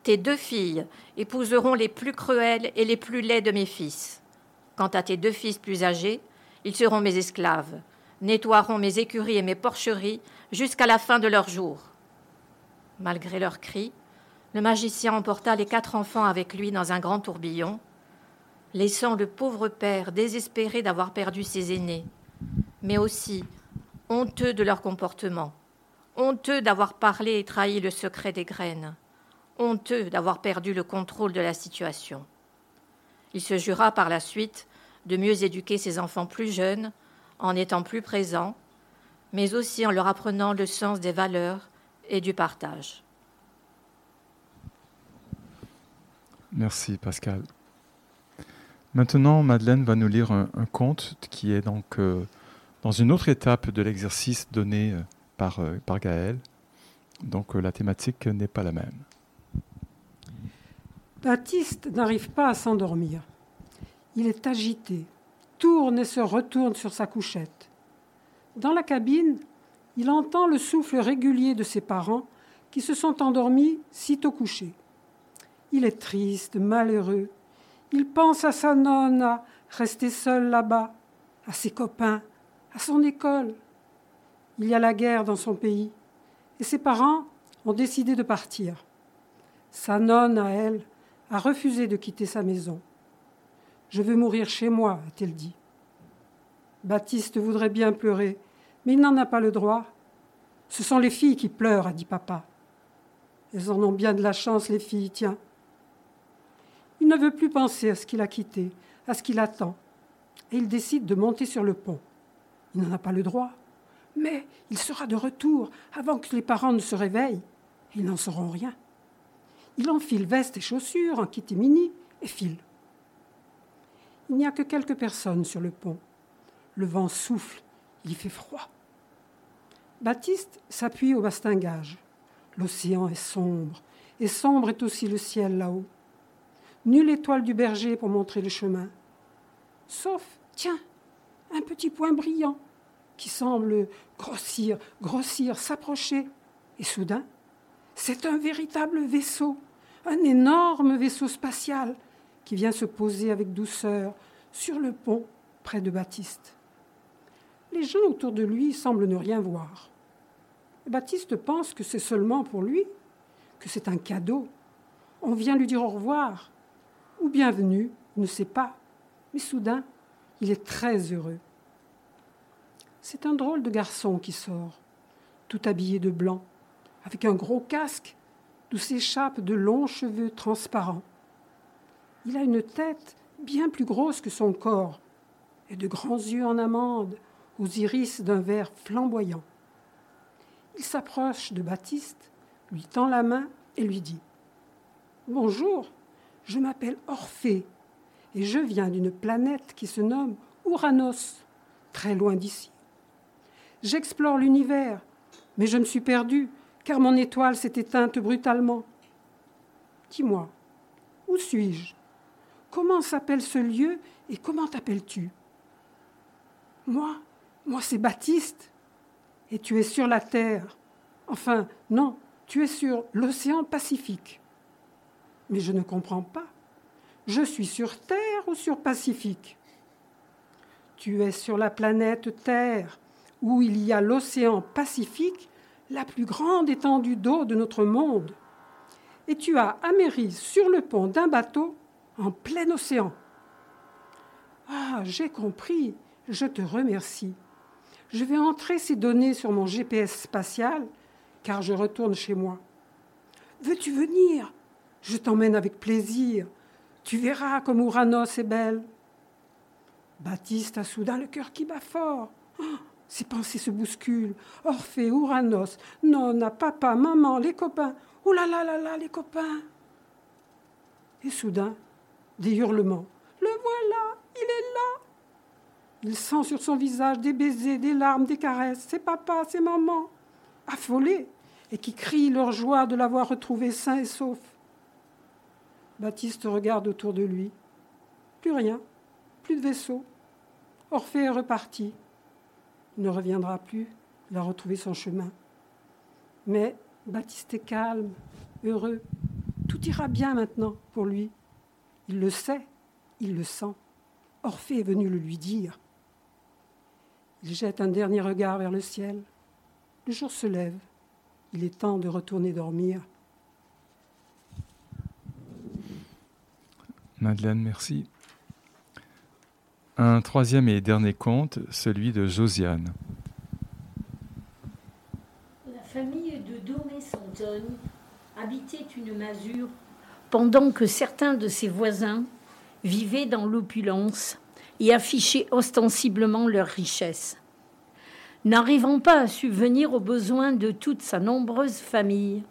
Tes deux filles épouseront les plus cruels et les plus laids de mes fils. Quant à tes deux fils plus âgés, ils seront mes esclaves, nettoieront mes écuries et mes porcheries jusqu'à la fin de leur jour. Malgré leurs cris, le magicien emporta les quatre enfants avec lui dans un grand tourbillon, laissant le pauvre père désespéré d'avoir perdu ses aînés, mais aussi honteux de leur comportement, honteux d'avoir parlé et trahi le secret des graines, honteux d'avoir perdu le contrôle de la situation. Il se jura par la suite de mieux éduquer ses enfants plus jeunes, en étant plus présent, mais aussi en leur apprenant le sens des valeurs et du partage. Merci Pascal. Maintenant, Madeleine va nous lire un, conte qui est donc euh, dans une autre étape de l'exercice donné euh, par, euh, par Gaël. Donc la thématique n'est pas la même. Baptiste n'arrive pas à s'endormir. Il est agité, tourne et se retourne sur sa couchette. Dans la cabine, il entend le souffle régulier de ses parents qui se sont endormis sitôt couchés. Il est triste, malheureux. Il pense à sa nonne, rester seul là-bas, à ses copains, à son école. Il y a la guerre dans son pays et ses parents ont décidé de partir. Sa nonne, à elle, a refusé de quitter sa maison. Je veux mourir chez moi, a-t-elle dit. Baptiste voudrait bien pleurer, mais il n'en a pas le droit. Ce sont les filles qui pleurent, a dit papa. Elles en ont bien de la chance, les filles, tiens. Il ne veut plus penser à ce qu'il a quitté, à ce qu'il attend, et il décide de monter sur le pont. Il n'en a pas le droit, mais il sera de retour avant que les parents ne se réveillent. Ils n'en sauront rien. Il enfile veste et chaussures, en mini et file. Il n'y a que quelques personnes sur le pont. Le vent souffle, Il fait froid. Baptiste s'appuie au bastingage. L'océan est sombre, et sombre est aussi le ciel là-haut. Nulle étoile du berger pour montrer le chemin. Sauf, tiens, un petit point brillant qui semble grossir, grossir, s'approcher. Et soudain, c'est un véritable vaisseau, un énorme vaisseau spatial qui vient se poser avec douceur sur le pont près de Baptiste. Les gens autour de lui semblent ne rien voir. Baptiste pense que c'est seulement pour lui, que c'est un cadeau. On vient lui dire au revoir ou bienvenue, ne sait pas. Mais soudain, il est très heureux. C'est un drôle de garçon qui sort, tout habillé de blanc, avec un gros casque d'où s'échappent de longs cheveux transparents. Il a une tête bien plus grosse que son corps et de grands yeux en amande aux iris d'un vert flamboyant. Il s'approche de Baptiste, lui tend la main et lui dit Bonjour, je m'appelle Orphée et je viens d'une planète qui se nomme Ouranos, très loin d'ici. J'explore l'univers, mais je me suis perdu car mon étoile s'est éteinte brutalement. Dis-moi, où suis-je? Comment s'appelle ce lieu et comment t'appelles-tu? Moi, moi c'est Baptiste. Et tu es sur la Terre. Enfin, non, tu es sur l'océan Pacifique. Mais je ne comprends pas. Je suis sur Terre ou sur Pacifique? Tu es sur la planète Terre, où il y a l'océan Pacifique, la plus grande étendue d'eau de notre monde. Et tu as améri sur le pont d'un bateau en plein océan. Ah, j'ai compris, je te remercie. Je vais entrer ces données sur mon GPS spatial, car je retourne chez moi. Veux-tu venir? Je t'emmène avec plaisir. Tu verras comme Ouranos est belle. Baptiste a soudain le cœur qui bat fort. Oh, ses pensées se bousculent. Orphée, Ouranos, Nonna, papa, maman, les copains. Oh là là là là, les copains. Et soudain, des hurlements. Le voilà, il est là. Il sent sur son visage des baisers, des larmes, des caresses. C'est papa, c'est maman, affolés, et qui crient leur joie de l'avoir retrouvé sain et sauf. Baptiste regarde autour de lui. Plus rien, plus de vaisseau. Orphée est reparti. Ne reviendra plus, il a retrouvé son chemin. Mais Baptiste est calme, heureux. Tout ira bien maintenant pour lui. Il le sait, il le sent. Orphée est venu le lui dire. Il jette un dernier regard vers le ciel. Le jour se lève. Il est temps de retourner dormir. Madeleine, merci. Un troisième et dernier conte, celui de Josiane. La famille de Domé-Santonne habitait une masure pendant que certains de ses voisins vivaient dans l'opulence et affichaient ostensiblement leur richesse. N'arrivant pas à subvenir aux besoins de toute sa nombreuse famille,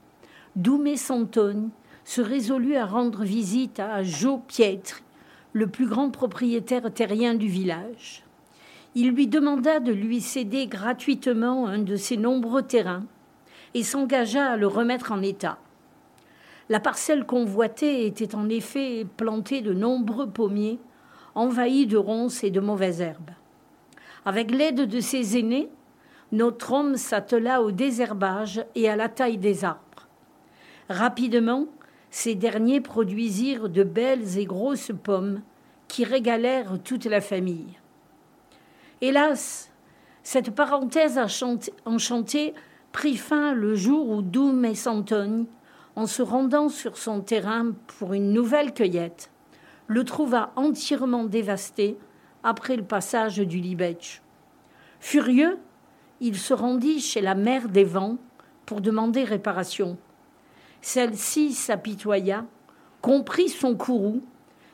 Doumé Santoni se résolut à rendre visite à Joe Pietri, le plus grand propriétaire terrien du village. Il lui demanda de lui céder gratuitement un de ses nombreux terrains et s'engagea à le remettre en état. La parcelle convoitée était en effet plantée de nombreux pommiers, envahis de ronces et de mauvaises herbes. Avec l'aide de ses aînés, notre homme s'attela au désherbage et à la taille des arbres. Rapidement, ces derniers produisirent de belles et grosses pommes qui régalèrent toute la famille. Hélas, cette parenthèse enchantée prit fin le jour où Doum et Santogne en se rendant sur son terrain pour une nouvelle cueillette, le trouva entièrement dévasté après le passage du Libetch. Furieux, il se rendit chez la mère des vents pour demander réparation. Celle-ci s'apitoya, comprit son courroux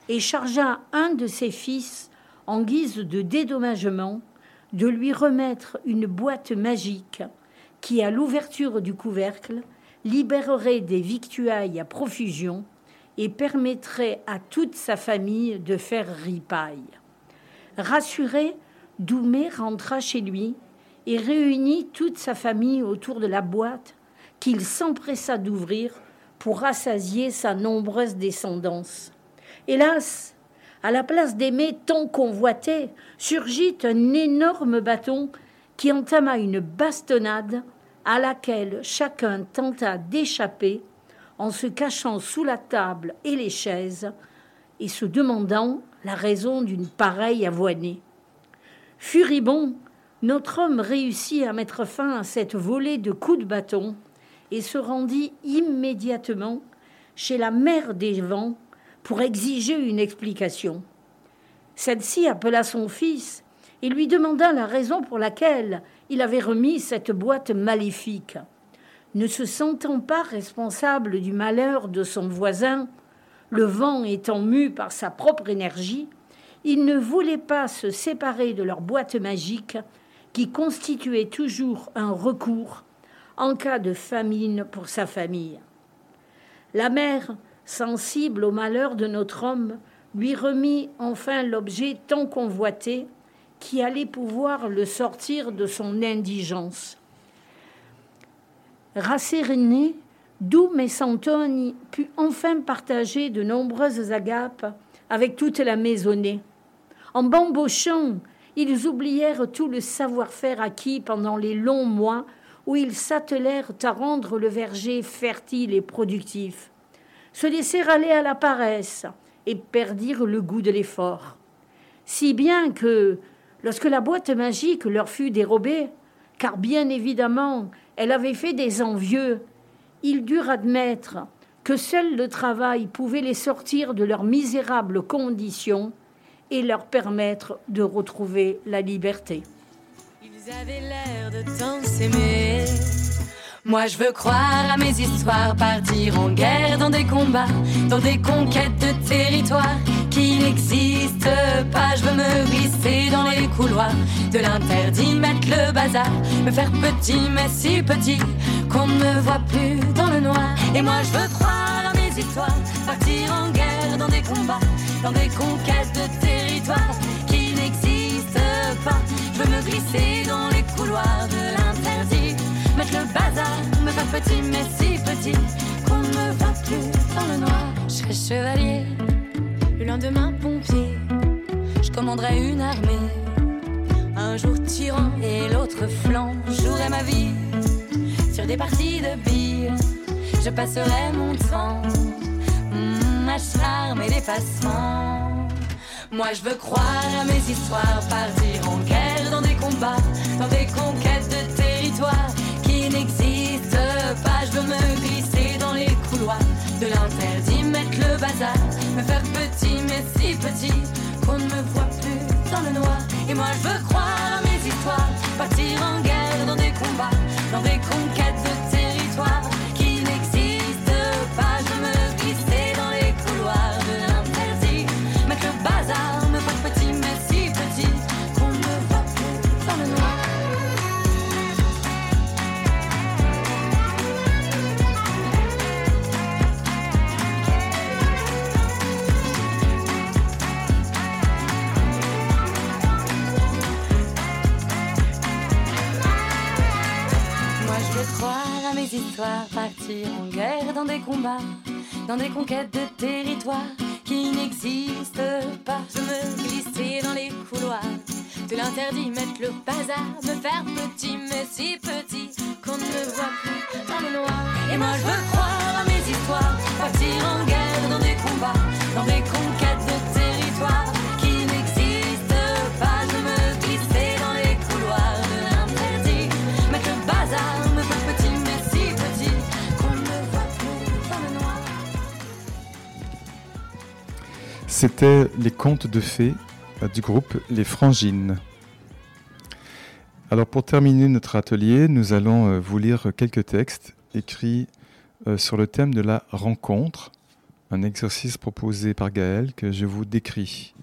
et chargea un de ses fils, en guise de dédommagement, de lui remettre une boîte magique qui, à l'ouverture du couvercle, libérerait des victuailles à profusion et permettrait à toute sa famille de faire ripaille. Rassuré, Doumé rentra chez lui et réunit toute sa famille autour de la boîte qu'il s'empressa d'ouvrir pour rassasier sa nombreuse descendance. Hélas, à la place d'aimer tant convoité, surgit un énorme bâton qui entama une bastonnade à laquelle chacun tenta d'échapper en se cachant sous la table et les chaises et se demandant la raison d'une pareille avoinée. Furibond, notre homme réussit à mettre fin à cette volée de coups de bâton et se rendit immédiatement chez la mère des vents pour exiger une explication. Celle-ci appela son fils et lui demanda la raison pour laquelle il avait remis cette boîte maléfique. Ne se sentant pas responsable du malheur de son voisin, le vent étant mu par sa propre énergie, il ne voulait pas se séparer de leur boîte magique qui constituait toujours un recours en cas de famine pour sa famille. La mère, sensible au malheur de notre homme, lui remit enfin l'objet tant convoité qui allait pouvoir le sortir de son indigence. Rasséréné, Doum et Santoni put enfin partager de nombreuses agapes avec toute la maisonnée. En bambochant, ils oublièrent tout le savoir-faire acquis pendant les longs mois où ils s'attelèrent à rendre le verger fertile et productif, se laissèrent aller à la paresse et perdirent le goût de l'effort. Si bien que, lorsque la boîte magique leur fut dérobée, car bien évidemment elle avait fait des envieux, ils durent admettre que seul le travail pouvait les sortir de leurs misérables conditions et leur permettre de retrouver la liberté. Ils avaient l'air de tant s'aimer. Moi je veux croire à mes histoires, partir en guerre dans des combats, dans des conquêtes de territoires qui n'existent pas. Je veux me glisser dans les couloirs de l'interdit, mettre le bazar, me faire petit mais si petit qu'on ne me voit plus dans le noir. Et moi je veux croire à mes histoires, partir en guerre dans des combats, dans des conquêtes de territoires qui n'existent pas. Je veux me glisser dans les couloirs de l'interdit, mettre le bazar, me faire petit mais si petit qu'on ne me voit plus dans le noir. Je serai chevalier, le lendemain pompier, je commanderai une armée. Un jour tyran et l'autre flanc, jouerai ma vie sur des parties de billes. Je passerai mon temps mmh, charme et dépassement. Moi je veux croire à mes histoires, partir en guerre dans des combats, dans des conquêtes de territoires qui n'existent pas. Je veux me glisser dans les couloirs de l'interdit, mettre le bazar, me faire petit mais si petit qu'on ne me voit plus dans le noir. Et moi je veux croire à mes histoires, partir en guerre dans des combats, dans des conquêtes dans des conquêtes de territoires qui n'existent pas. Je me glisser dans les couloirs de l'interdit, mettre le bazar, me faire petit mais si petit qu'on ne me voit plus dans le noir. Et moi je veux croire à mes histoires, partir en guerre dans des combats, dans des conquêtes C'était les contes de fées euh, du groupe Les Frangines. Alors pour terminer notre atelier, nous allons euh, vous lire quelques textes écrits euh, sur le thème de la rencontre, un exercice proposé par Gaël que je vous décris.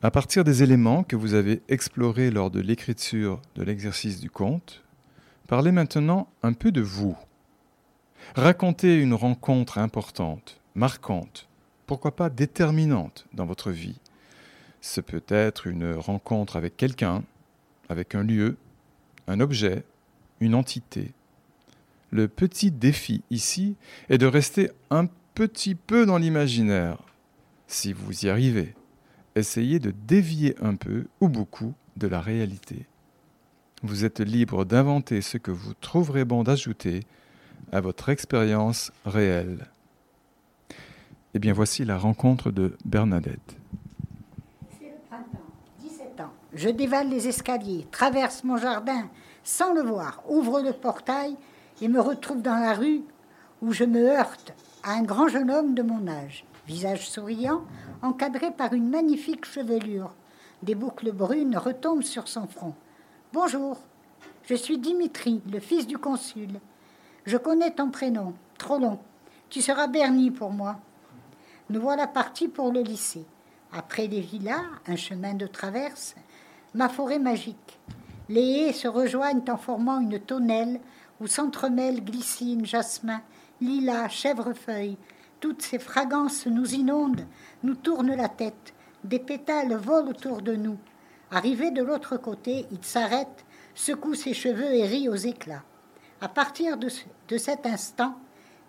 À partir des éléments que vous avez explorés lors de l'écriture de l'exercice du conte, parlez maintenant un peu de vous. Racontez une rencontre importante, marquante, pourquoi pas déterminante dans votre vie. Ce peut être une rencontre avec quelqu'un, avec un lieu, un objet, une entité. Le petit défi ici est de rester un petit peu dans l'imaginaire. Si vous y arrivez, essayez de dévier un peu ou beaucoup de la réalité. Vous êtes libre d'inventer ce que vous trouverez bon d'ajouter à votre expérience réelle. Eh bien voici la rencontre de Bernadette. C'est le printemps, 17 ans. Je dévale les escaliers, traverse mon jardin sans le voir, ouvre le portail et me retrouve dans la rue où je me heurte à un grand jeune homme de mon âge, visage souriant, encadré par une magnifique chevelure. Des boucles brunes retombent sur son front. Bonjour, je suis Dimitri, le fils du consul. Je connais ton prénom, trop long. Tu seras Bernie pour moi. Nous voilà partis pour le lycée. Après les villas, un chemin de traverse, ma forêt magique. Les haies se rejoignent en formant une tonnelle où s'entremêlent glycine, jasmin, lilas, chèvrefeuille. Toutes ces fragrances nous inondent, nous tournent la tête. Des pétales volent autour de nous. Arrivé de l'autre côté, il s'arrête, secoue ses cheveux et rit aux éclats. À partir de cet instant,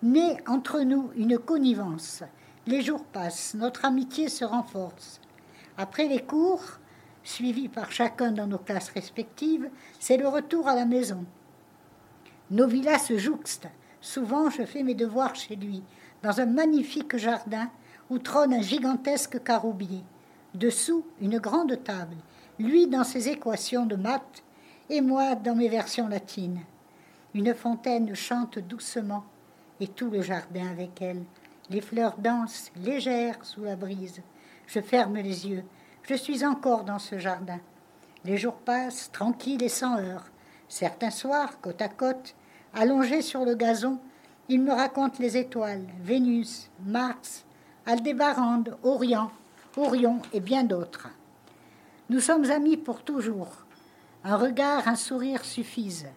naît entre nous une connivence. Les jours passent, notre amitié se renforce. Après les cours, suivis par chacun dans nos classes respectives, c'est le retour à la maison. Nos villas se jouxtent. Souvent, je fais mes devoirs chez lui, dans un magnifique jardin où trône un gigantesque caroubier. Dessous, une grande table, lui dans ses équations de maths et moi dans mes versions latines. Une fontaine chante doucement et tout le jardin avec elle. Les fleurs dansent légères sous la brise. Je ferme les yeux. Je suis encore dans ce jardin. Les jours passent, tranquilles et sans heurts. Certains soirs, côte à côte, allongés sur le gazon, il me raconte les étoiles, Vénus, Mars, Aldébarande, Orient, Orion et bien d'autres. Nous sommes amis pour toujours. Un regard, un sourire suffisent.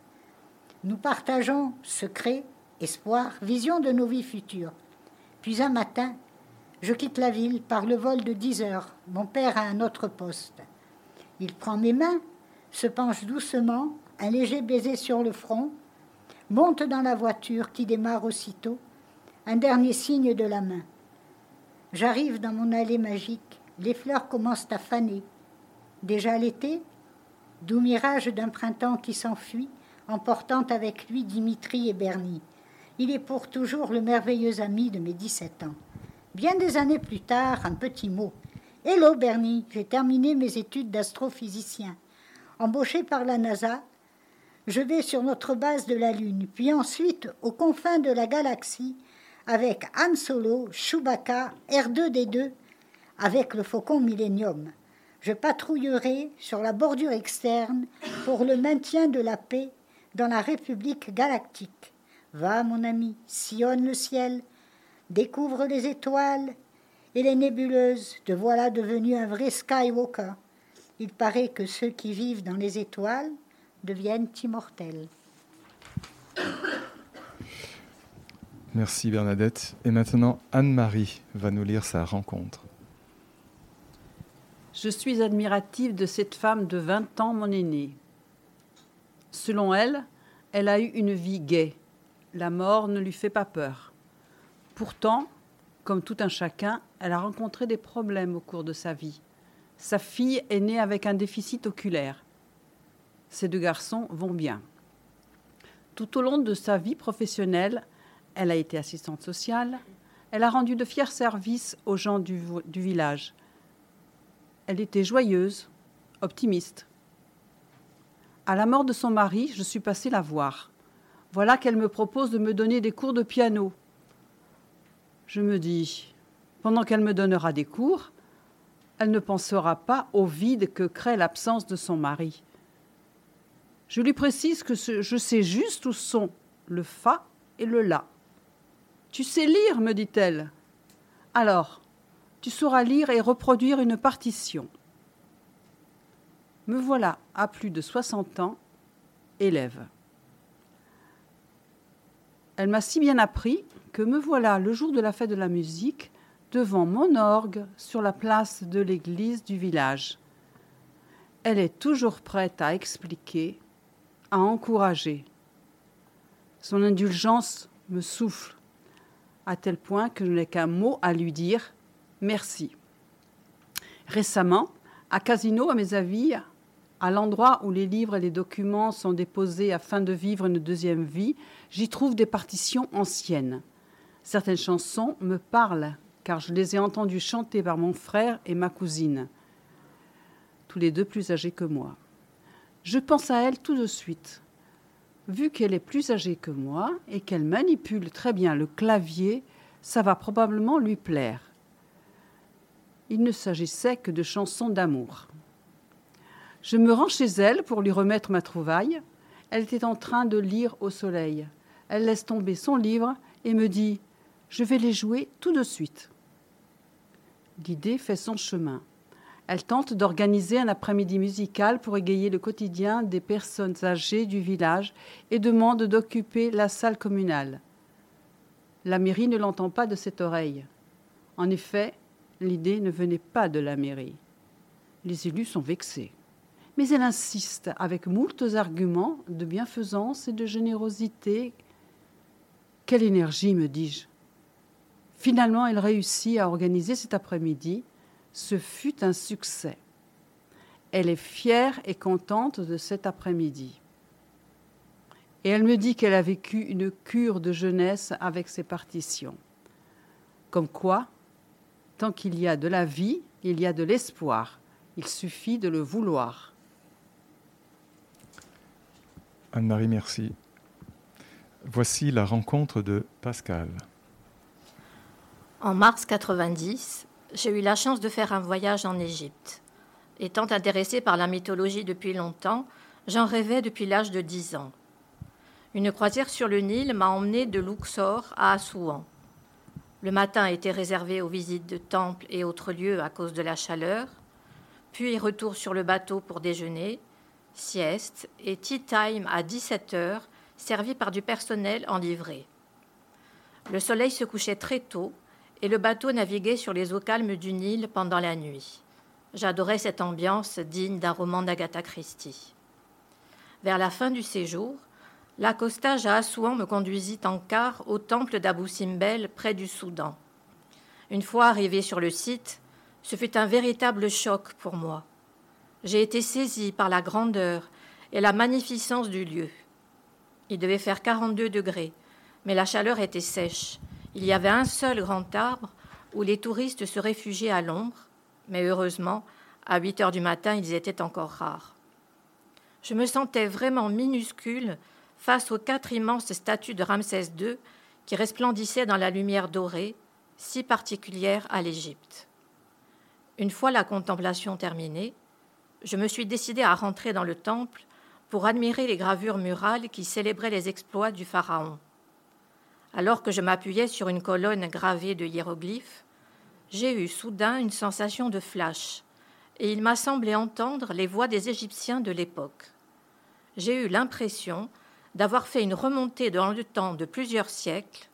Nous partageons secrets, espoirs, visions de nos vies futures. Puis un matin, je quitte la ville par le vol de dix heures. Mon père a un autre poste. Il prend mes mains, se penche doucement, un léger baiser sur le front, monte dans la voiture qui démarre aussitôt, un dernier signe de la main. J'arrive dans mon allée magique, les fleurs commencent à faner. Déjà l'été, doux mirage d'un printemps qui s'enfuit, emportant avec lui Dimitri et Bernie. Il est pour toujours le merveilleux ami de mes 17 ans. Bien des années plus tard, un petit mot. Hello Bernie, j'ai terminé mes études d'astrophysicien. Embauché par la NASA, je vais sur notre base de la Lune, puis ensuite aux confins de la galaxie avec Han Solo, Chewbacca, R2D2, avec le Faucon Millennium. Je patrouillerai sur la bordure externe pour le maintien de la paix dans la République galactique. Va, mon ami, sillonne le ciel, découvre les étoiles et les nébuleuses. Te voilà devenu un vrai Skywalker. Il paraît que ceux qui vivent dans les étoiles deviennent immortels. Merci Bernadette. Et maintenant, Anne-Marie va nous lire sa rencontre. Je suis admirative de cette femme de 20 ans, mon aînée. Selon elle, elle a eu une vie gaie. La mort ne lui fait pas peur. Pourtant, comme tout un chacun, elle a rencontré des problèmes au cours de sa vie. Sa fille est née avec un déficit oculaire. Ces deux garçons vont bien. Tout au long de sa vie professionnelle, elle a été assistante sociale. Elle a rendu de fiers services aux gens du, village. Elle était joyeuse, optimiste. À la mort de son mari, je suis passée la voir. Voilà qu'elle me propose de me donner des cours de piano. Je me dis, pendant qu'elle me donnera des cours, elle ne pensera pas au vide que crée l'absence de son mari. Je lui précise que je sais juste où sont le fa et le la. Tu sais lire, me dit-elle. Alors, tu sauras lire et reproduire une partition. Me voilà à plus de 60 ans, élève. Elle m'a si bien appris que me voilà le jour de la fête de la musique devant mon orgue sur la place de l'église du village. Elle est toujours prête à expliquer, à encourager. Son indulgence me souffle, à tel point que je n'ai qu'un mot à lui dire merci. Récemment, à Casino, à mes avis, à l'endroit où les livres et les documents sont déposés afin de vivre une deuxième vie, j'y trouve des partitions anciennes. Certaines chansons me parlent, car je les ai entendues chanter par mon frère et ma cousine, tous les deux plus âgés que moi. Je pense à elle tout de suite. Vu qu'elle est plus âgée que moi et qu'elle manipule très bien le clavier, ça va probablement lui plaire. Il ne s'agissait que de chansons d'amour. Je me rends chez elle pour lui remettre ma trouvaille. Elle était en train de lire au soleil. Elle laisse tomber son livre et me dit Je vais les jouer tout de suite. L'idée fait son chemin. Elle tente d'organiser un après-midi musical pour égayer le quotidien des personnes âgées du village et demande d'occuper la salle communale. La mairie ne l'entend pas de cette oreille. En effet, l'idée ne venait pas de la mairie. Les élus sont vexés. Mais elle insiste avec moultes arguments de bienfaisance et de générosité. Quelle énergie, me dis-je. Finalement, elle réussit à organiser cet après-midi ce fut un succès. Elle est fière et contente de cet après-midi. Et elle me dit qu'elle a vécu une cure de jeunesse avec ses partitions. Comme quoi, tant qu'il y a de la vie, il y a de l'espoir. Il suffit de le vouloir. Anne-Marie, merci. Voici la rencontre de Pascal. En mars 90, j'ai eu la chance de faire un voyage en Égypte. Étant intéressée par la mythologie depuis longtemps, j'en rêvais depuis l'âge de dix ans. Une croisière sur le Nil m'a emmené de Luxor à Assouan. Le matin était réservé aux visites de temples et autres lieux à cause de la chaleur, puis retour sur le bateau pour déjeuner, sieste et tea time à 17 heures, servi par du personnel en livrée. Le soleil se couchait très tôt et le bateau naviguait sur les eaux calmes du Nil pendant la nuit. J'adorais cette ambiance digne d'un roman d'Agatha Christie. Vers la fin du séjour, l'accostage à Assouan me conduisit en car au temple d'Abou Simbel près du Soudan. Une fois arrivé sur le site, ce fut un véritable choc pour moi. J'ai été saisie par la grandeur et la magnificence du lieu. Il devait faire 42 degrés, mais la chaleur était sèche il y avait un seul grand arbre où les touristes se réfugiaient à l'ombre, mais heureusement, à 8 heures du matin, ils étaient encore rares. Je me sentais vraiment minuscule face aux quatre immenses statues de Ramsès II qui resplendissaient dans la lumière dorée, si particulière à l'Égypte. Une fois la contemplation terminée, je me suis décidé à rentrer dans le temple pour admirer les gravures murales qui célébraient les exploits du pharaon. Alors que je m'appuyais sur une colonne gravée de hiéroglyphes, j'ai eu soudain une sensation de flash, et il m'a semblé entendre les voix des Égyptiens de l'époque. J'ai eu l'impression d'avoir fait une remontée dans le temps de plusieurs siècles.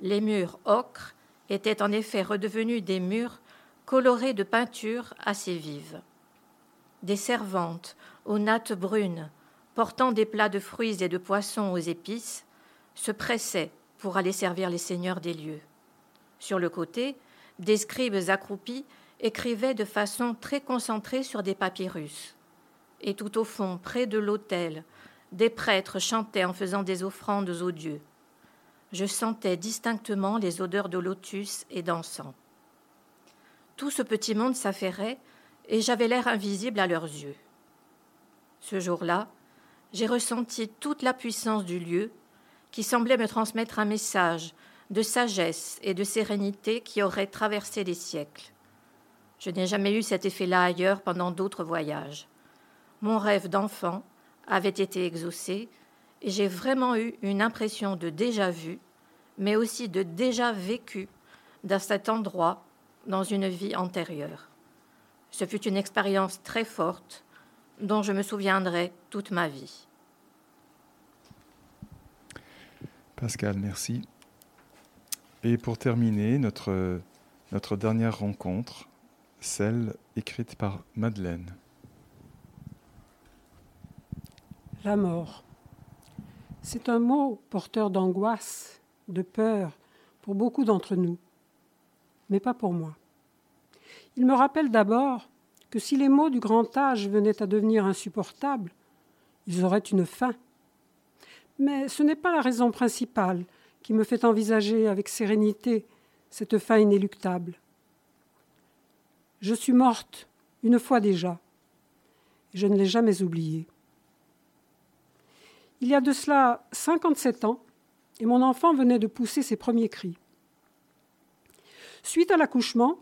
Les murs ocre étaient en effet redevenus des murs colorés de peintures assez vives. Des servantes aux nattes brunes, portant des plats de fruits et de poissons aux épices, se pressaient pour aller servir les seigneurs des lieux. Sur le côté, des scribes accroupis écrivaient de façon très concentrée sur des papyrus. Et tout au fond, près de l'autel, des prêtres chantaient en faisant des offrandes aux dieux. Je sentais distinctement les odeurs de lotus et d'encens. Tout ce petit monde s'affairait et j'avais l'air invisible à leurs yeux. Ce jour-là, j'ai ressenti toute la puissance du lieu qui semblait me transmettre un message de sagesse et de sérénité qui aurait traversé les siècles. Je n'ai jamais eu cet effet-là ailleurs pendant d'autres voyages. Mon rêve d'enfant avait été exaucé et j'ai vraiment eu une impression de déjà vu, mais aussi de déjà vécu dans cet endroit dans une vie antérieure. Ce fut une expérience très forte dont je me souviendrai toute ma vie. Pascal, merci. Et pour terminer, notre, notre dernière rencontre, celle écrite par Madeleine. La mort. C'est un mot porteur d'angoisse, de peur pour beaucoup d'entre nous, mais pas pour moi. Il me rappelle d'abord que si les mots du grand âge venaient à devenir insupportables, ils auraient une fin. Mais ce n'est pas la raison principale qui me fait envisager avec sérénité cette fin inéluctable. Je suis morte une fois déjà, et je ne l'ai jamais oubliée. Il y a de cela 57 ans, et mon enfant venait de pousser ses premiers cris. Suite à l'accouchement,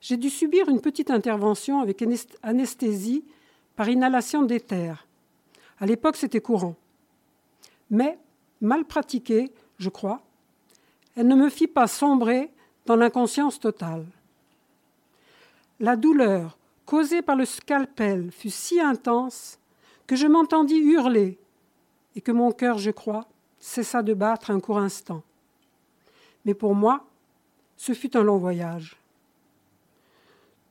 j'ai dû subir une petite intervention avec anesthésie par inhalation d'éther. À l'époque, c'était courant. Mais, mal pratiquée, je crois, elle ne me fit pas sombrer dans l'inconscience totale. La douleur causée par le scalpel fut si intense que je m'entendis hurler et que mon cœur, je crois, cessa de battre un court instant. Mais pour moi, ce fut un long voyage.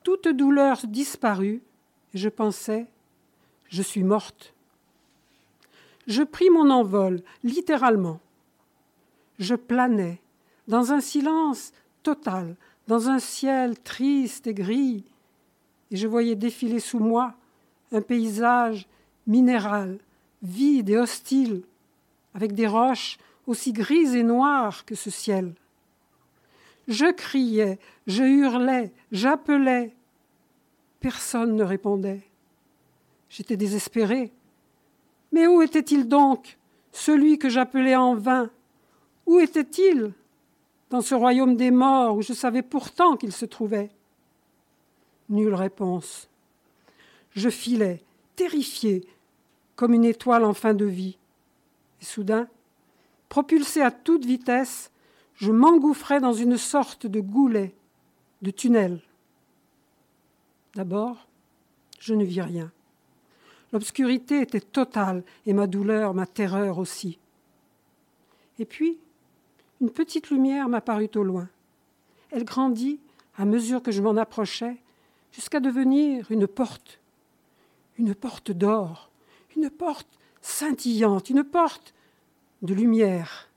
Toute douleur disparut, et je pensais, je suis morte. Je pris mon envol, littéralement. Je planais, dans un silence total, dans un ciel triste et gris, et je voyais défiler sous moi un paysage minéral, vide et hostile, avec des roches aussi grises et noires que ce ciel. Je criais, je hurlais, j'appelais. Personne ne répondait. J'étais désespéré. Mais où était-il donc, celui que j'appelais en vain? Où était-il dans ce royaume des morts où je savais pourtant qu'il se trouvait? Nulle réponse. Je filais, terrifié, comme une étoile en fin de vie. Et soudain, propulsé à toute vitesse, je m'engouffrais dans une sorte de goulet, de tunnel. D'abord, je ne vis rien. L'obscurité était totale et ma douleur, ma terreur aussi. Et puis, une petite lumière m'apparut au loin. Elle grandit à mesure que je m'en approchais jusqu'à devenir une porte, une porte d'or, une porte scintillante, une porte de lumière.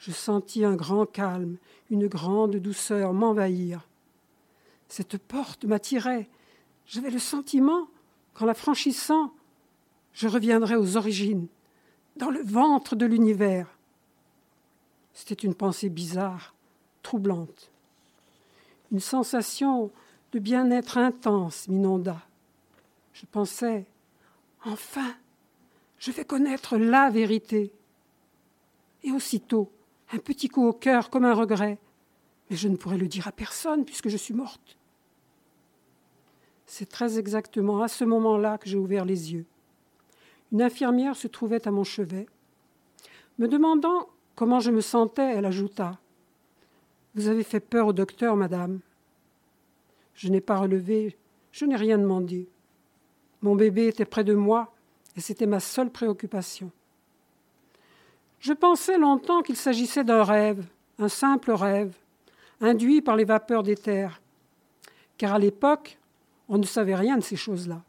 Je sentis un grand calme, une grande douceur m'envahir. Cette porte m'attirait. J'avais le sentiment qu'en la franchissant, je reviendrais aux origines, dans le ventre de l'univers. C'était une pensée bizarre, troublante. Une sensation de bien-être intense m'inonda. Je pensais, enfin, je vais connaître la vérité. Et aussitôt, un petit coup au cœur comme un regret. Mais je ne pourrais le dire à personne puisque je suis morte. C'est très exactement à ce moment-là que j'ai ouvert les yeux. Une infirmière se trouvait à mon chevet. Me demandant comment je me sentais, elle ajouta Vous avez fait peur au docteur, madame. Je n'ai pas relevé, je n'ai rien demandé. Mon bébé était près de moi et c'était ma seule préoccupation. Je pensais longtemps qu'il s'agissait d'un rêve, un simple rêve, induit par les vapeurs d'éther, car à l'époque, on ne savait rien de ces choses-là.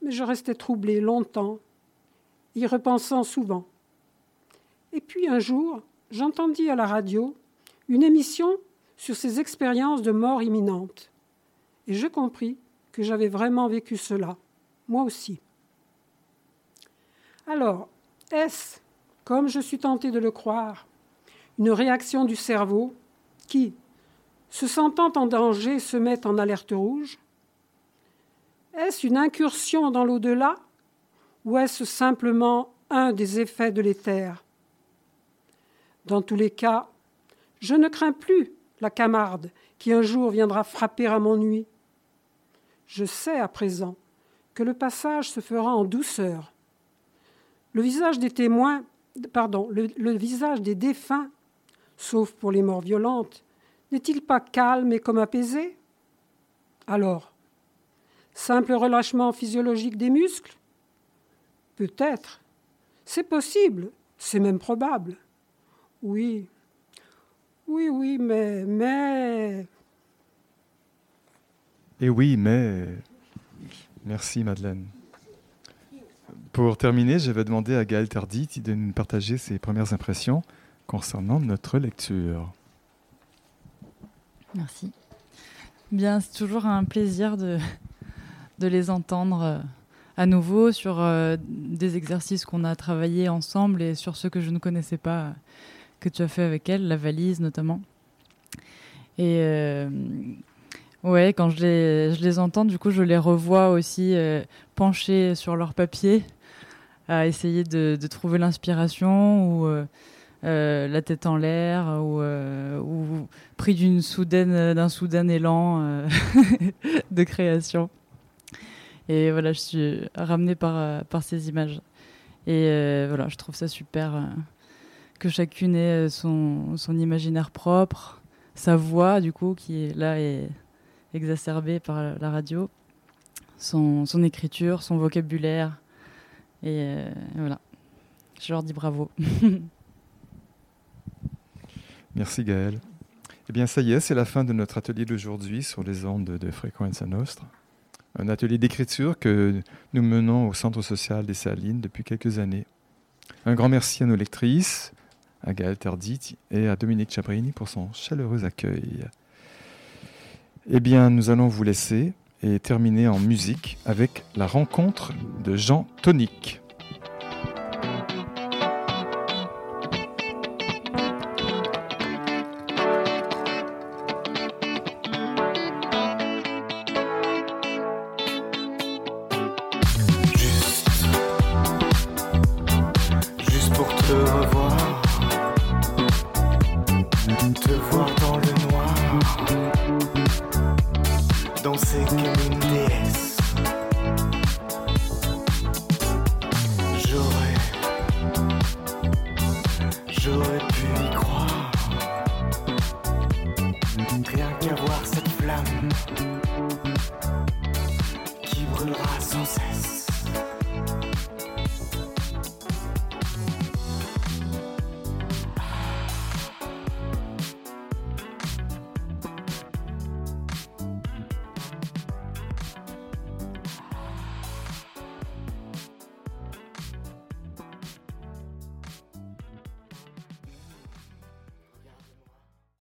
Mais je restais troublé longtemps, y repensant souvent. Et puis un jour, j'entendis à la radio une émission sur ces expériences de mort imminente, et je compris que j'avais vraiment vécu cela, moi aussi. Alors, est-ce comme je suis tenté de le croire, une réaction du cerveau qui, se sentant en danger, se met en alerte rouge Est-ce une incursion dans l'au-delà ou est-ce simplement un des effets de l'éther? Dans tous les cas, je ne crains plus la camarde qui un jour viendra frapper à mon nuit. Je sais à présent que le passage se fera en douceur. Le visage des témoins pardon, le, visage des défunts, sauf pour les morts violentes, n'est-il pas calme et comme apaisé? Alors, simple relâchement physiologique des muscles? Peut-être. C'est possible, c'est même probable. Oui, oui, oui, mais, mais... Et oui, mais... Merci Madeleine Pour terminer, je vais demander à Gaël Tardy de nous partager ses premières impressions concernant notre lecture. Merci. Bien, c'est toujours un plaisir de, les entendre euh, à nouveau sur euh, des exercices qu'on a travaillés ensemble et sur ceux que je ne connaissais pas, euh, que tu as fait avec elle, la valise notamment. Et ouais, quand je les, je les entends, du coup, je les revois aussi penchés sur leur papier, à essayer de, trouver l'inspiration ou euh, la tête en l'air ou, euh, ou pris d'une soudaine d'un soudain élan euh, de création. Et voilà, je suis ramenée par, par ces images. Et voilà, je trouve ça super que chacune ait son, son imaginaire propre, sa voix, du coup, qui est là est exacerbée par la radio, son écriture, son vocabulaire. Et voilà, je leur dis bravo. Merci Gaël. Eh bien, ça y est, c'est la fin de notre atelier d'aujourd'hui sur les ondes de Fréquence Nostre. Un atelier d'écriture que nous menons au Centre social des Salines depuis quelques années. Un grand merci à nos lectrices, à Gaël Tardit et à Dominique Chaprini pour son chaleureux accueil. Eh bien, nous allons vous laisser et terminer en musique avec la rencontre de Jean Tonique.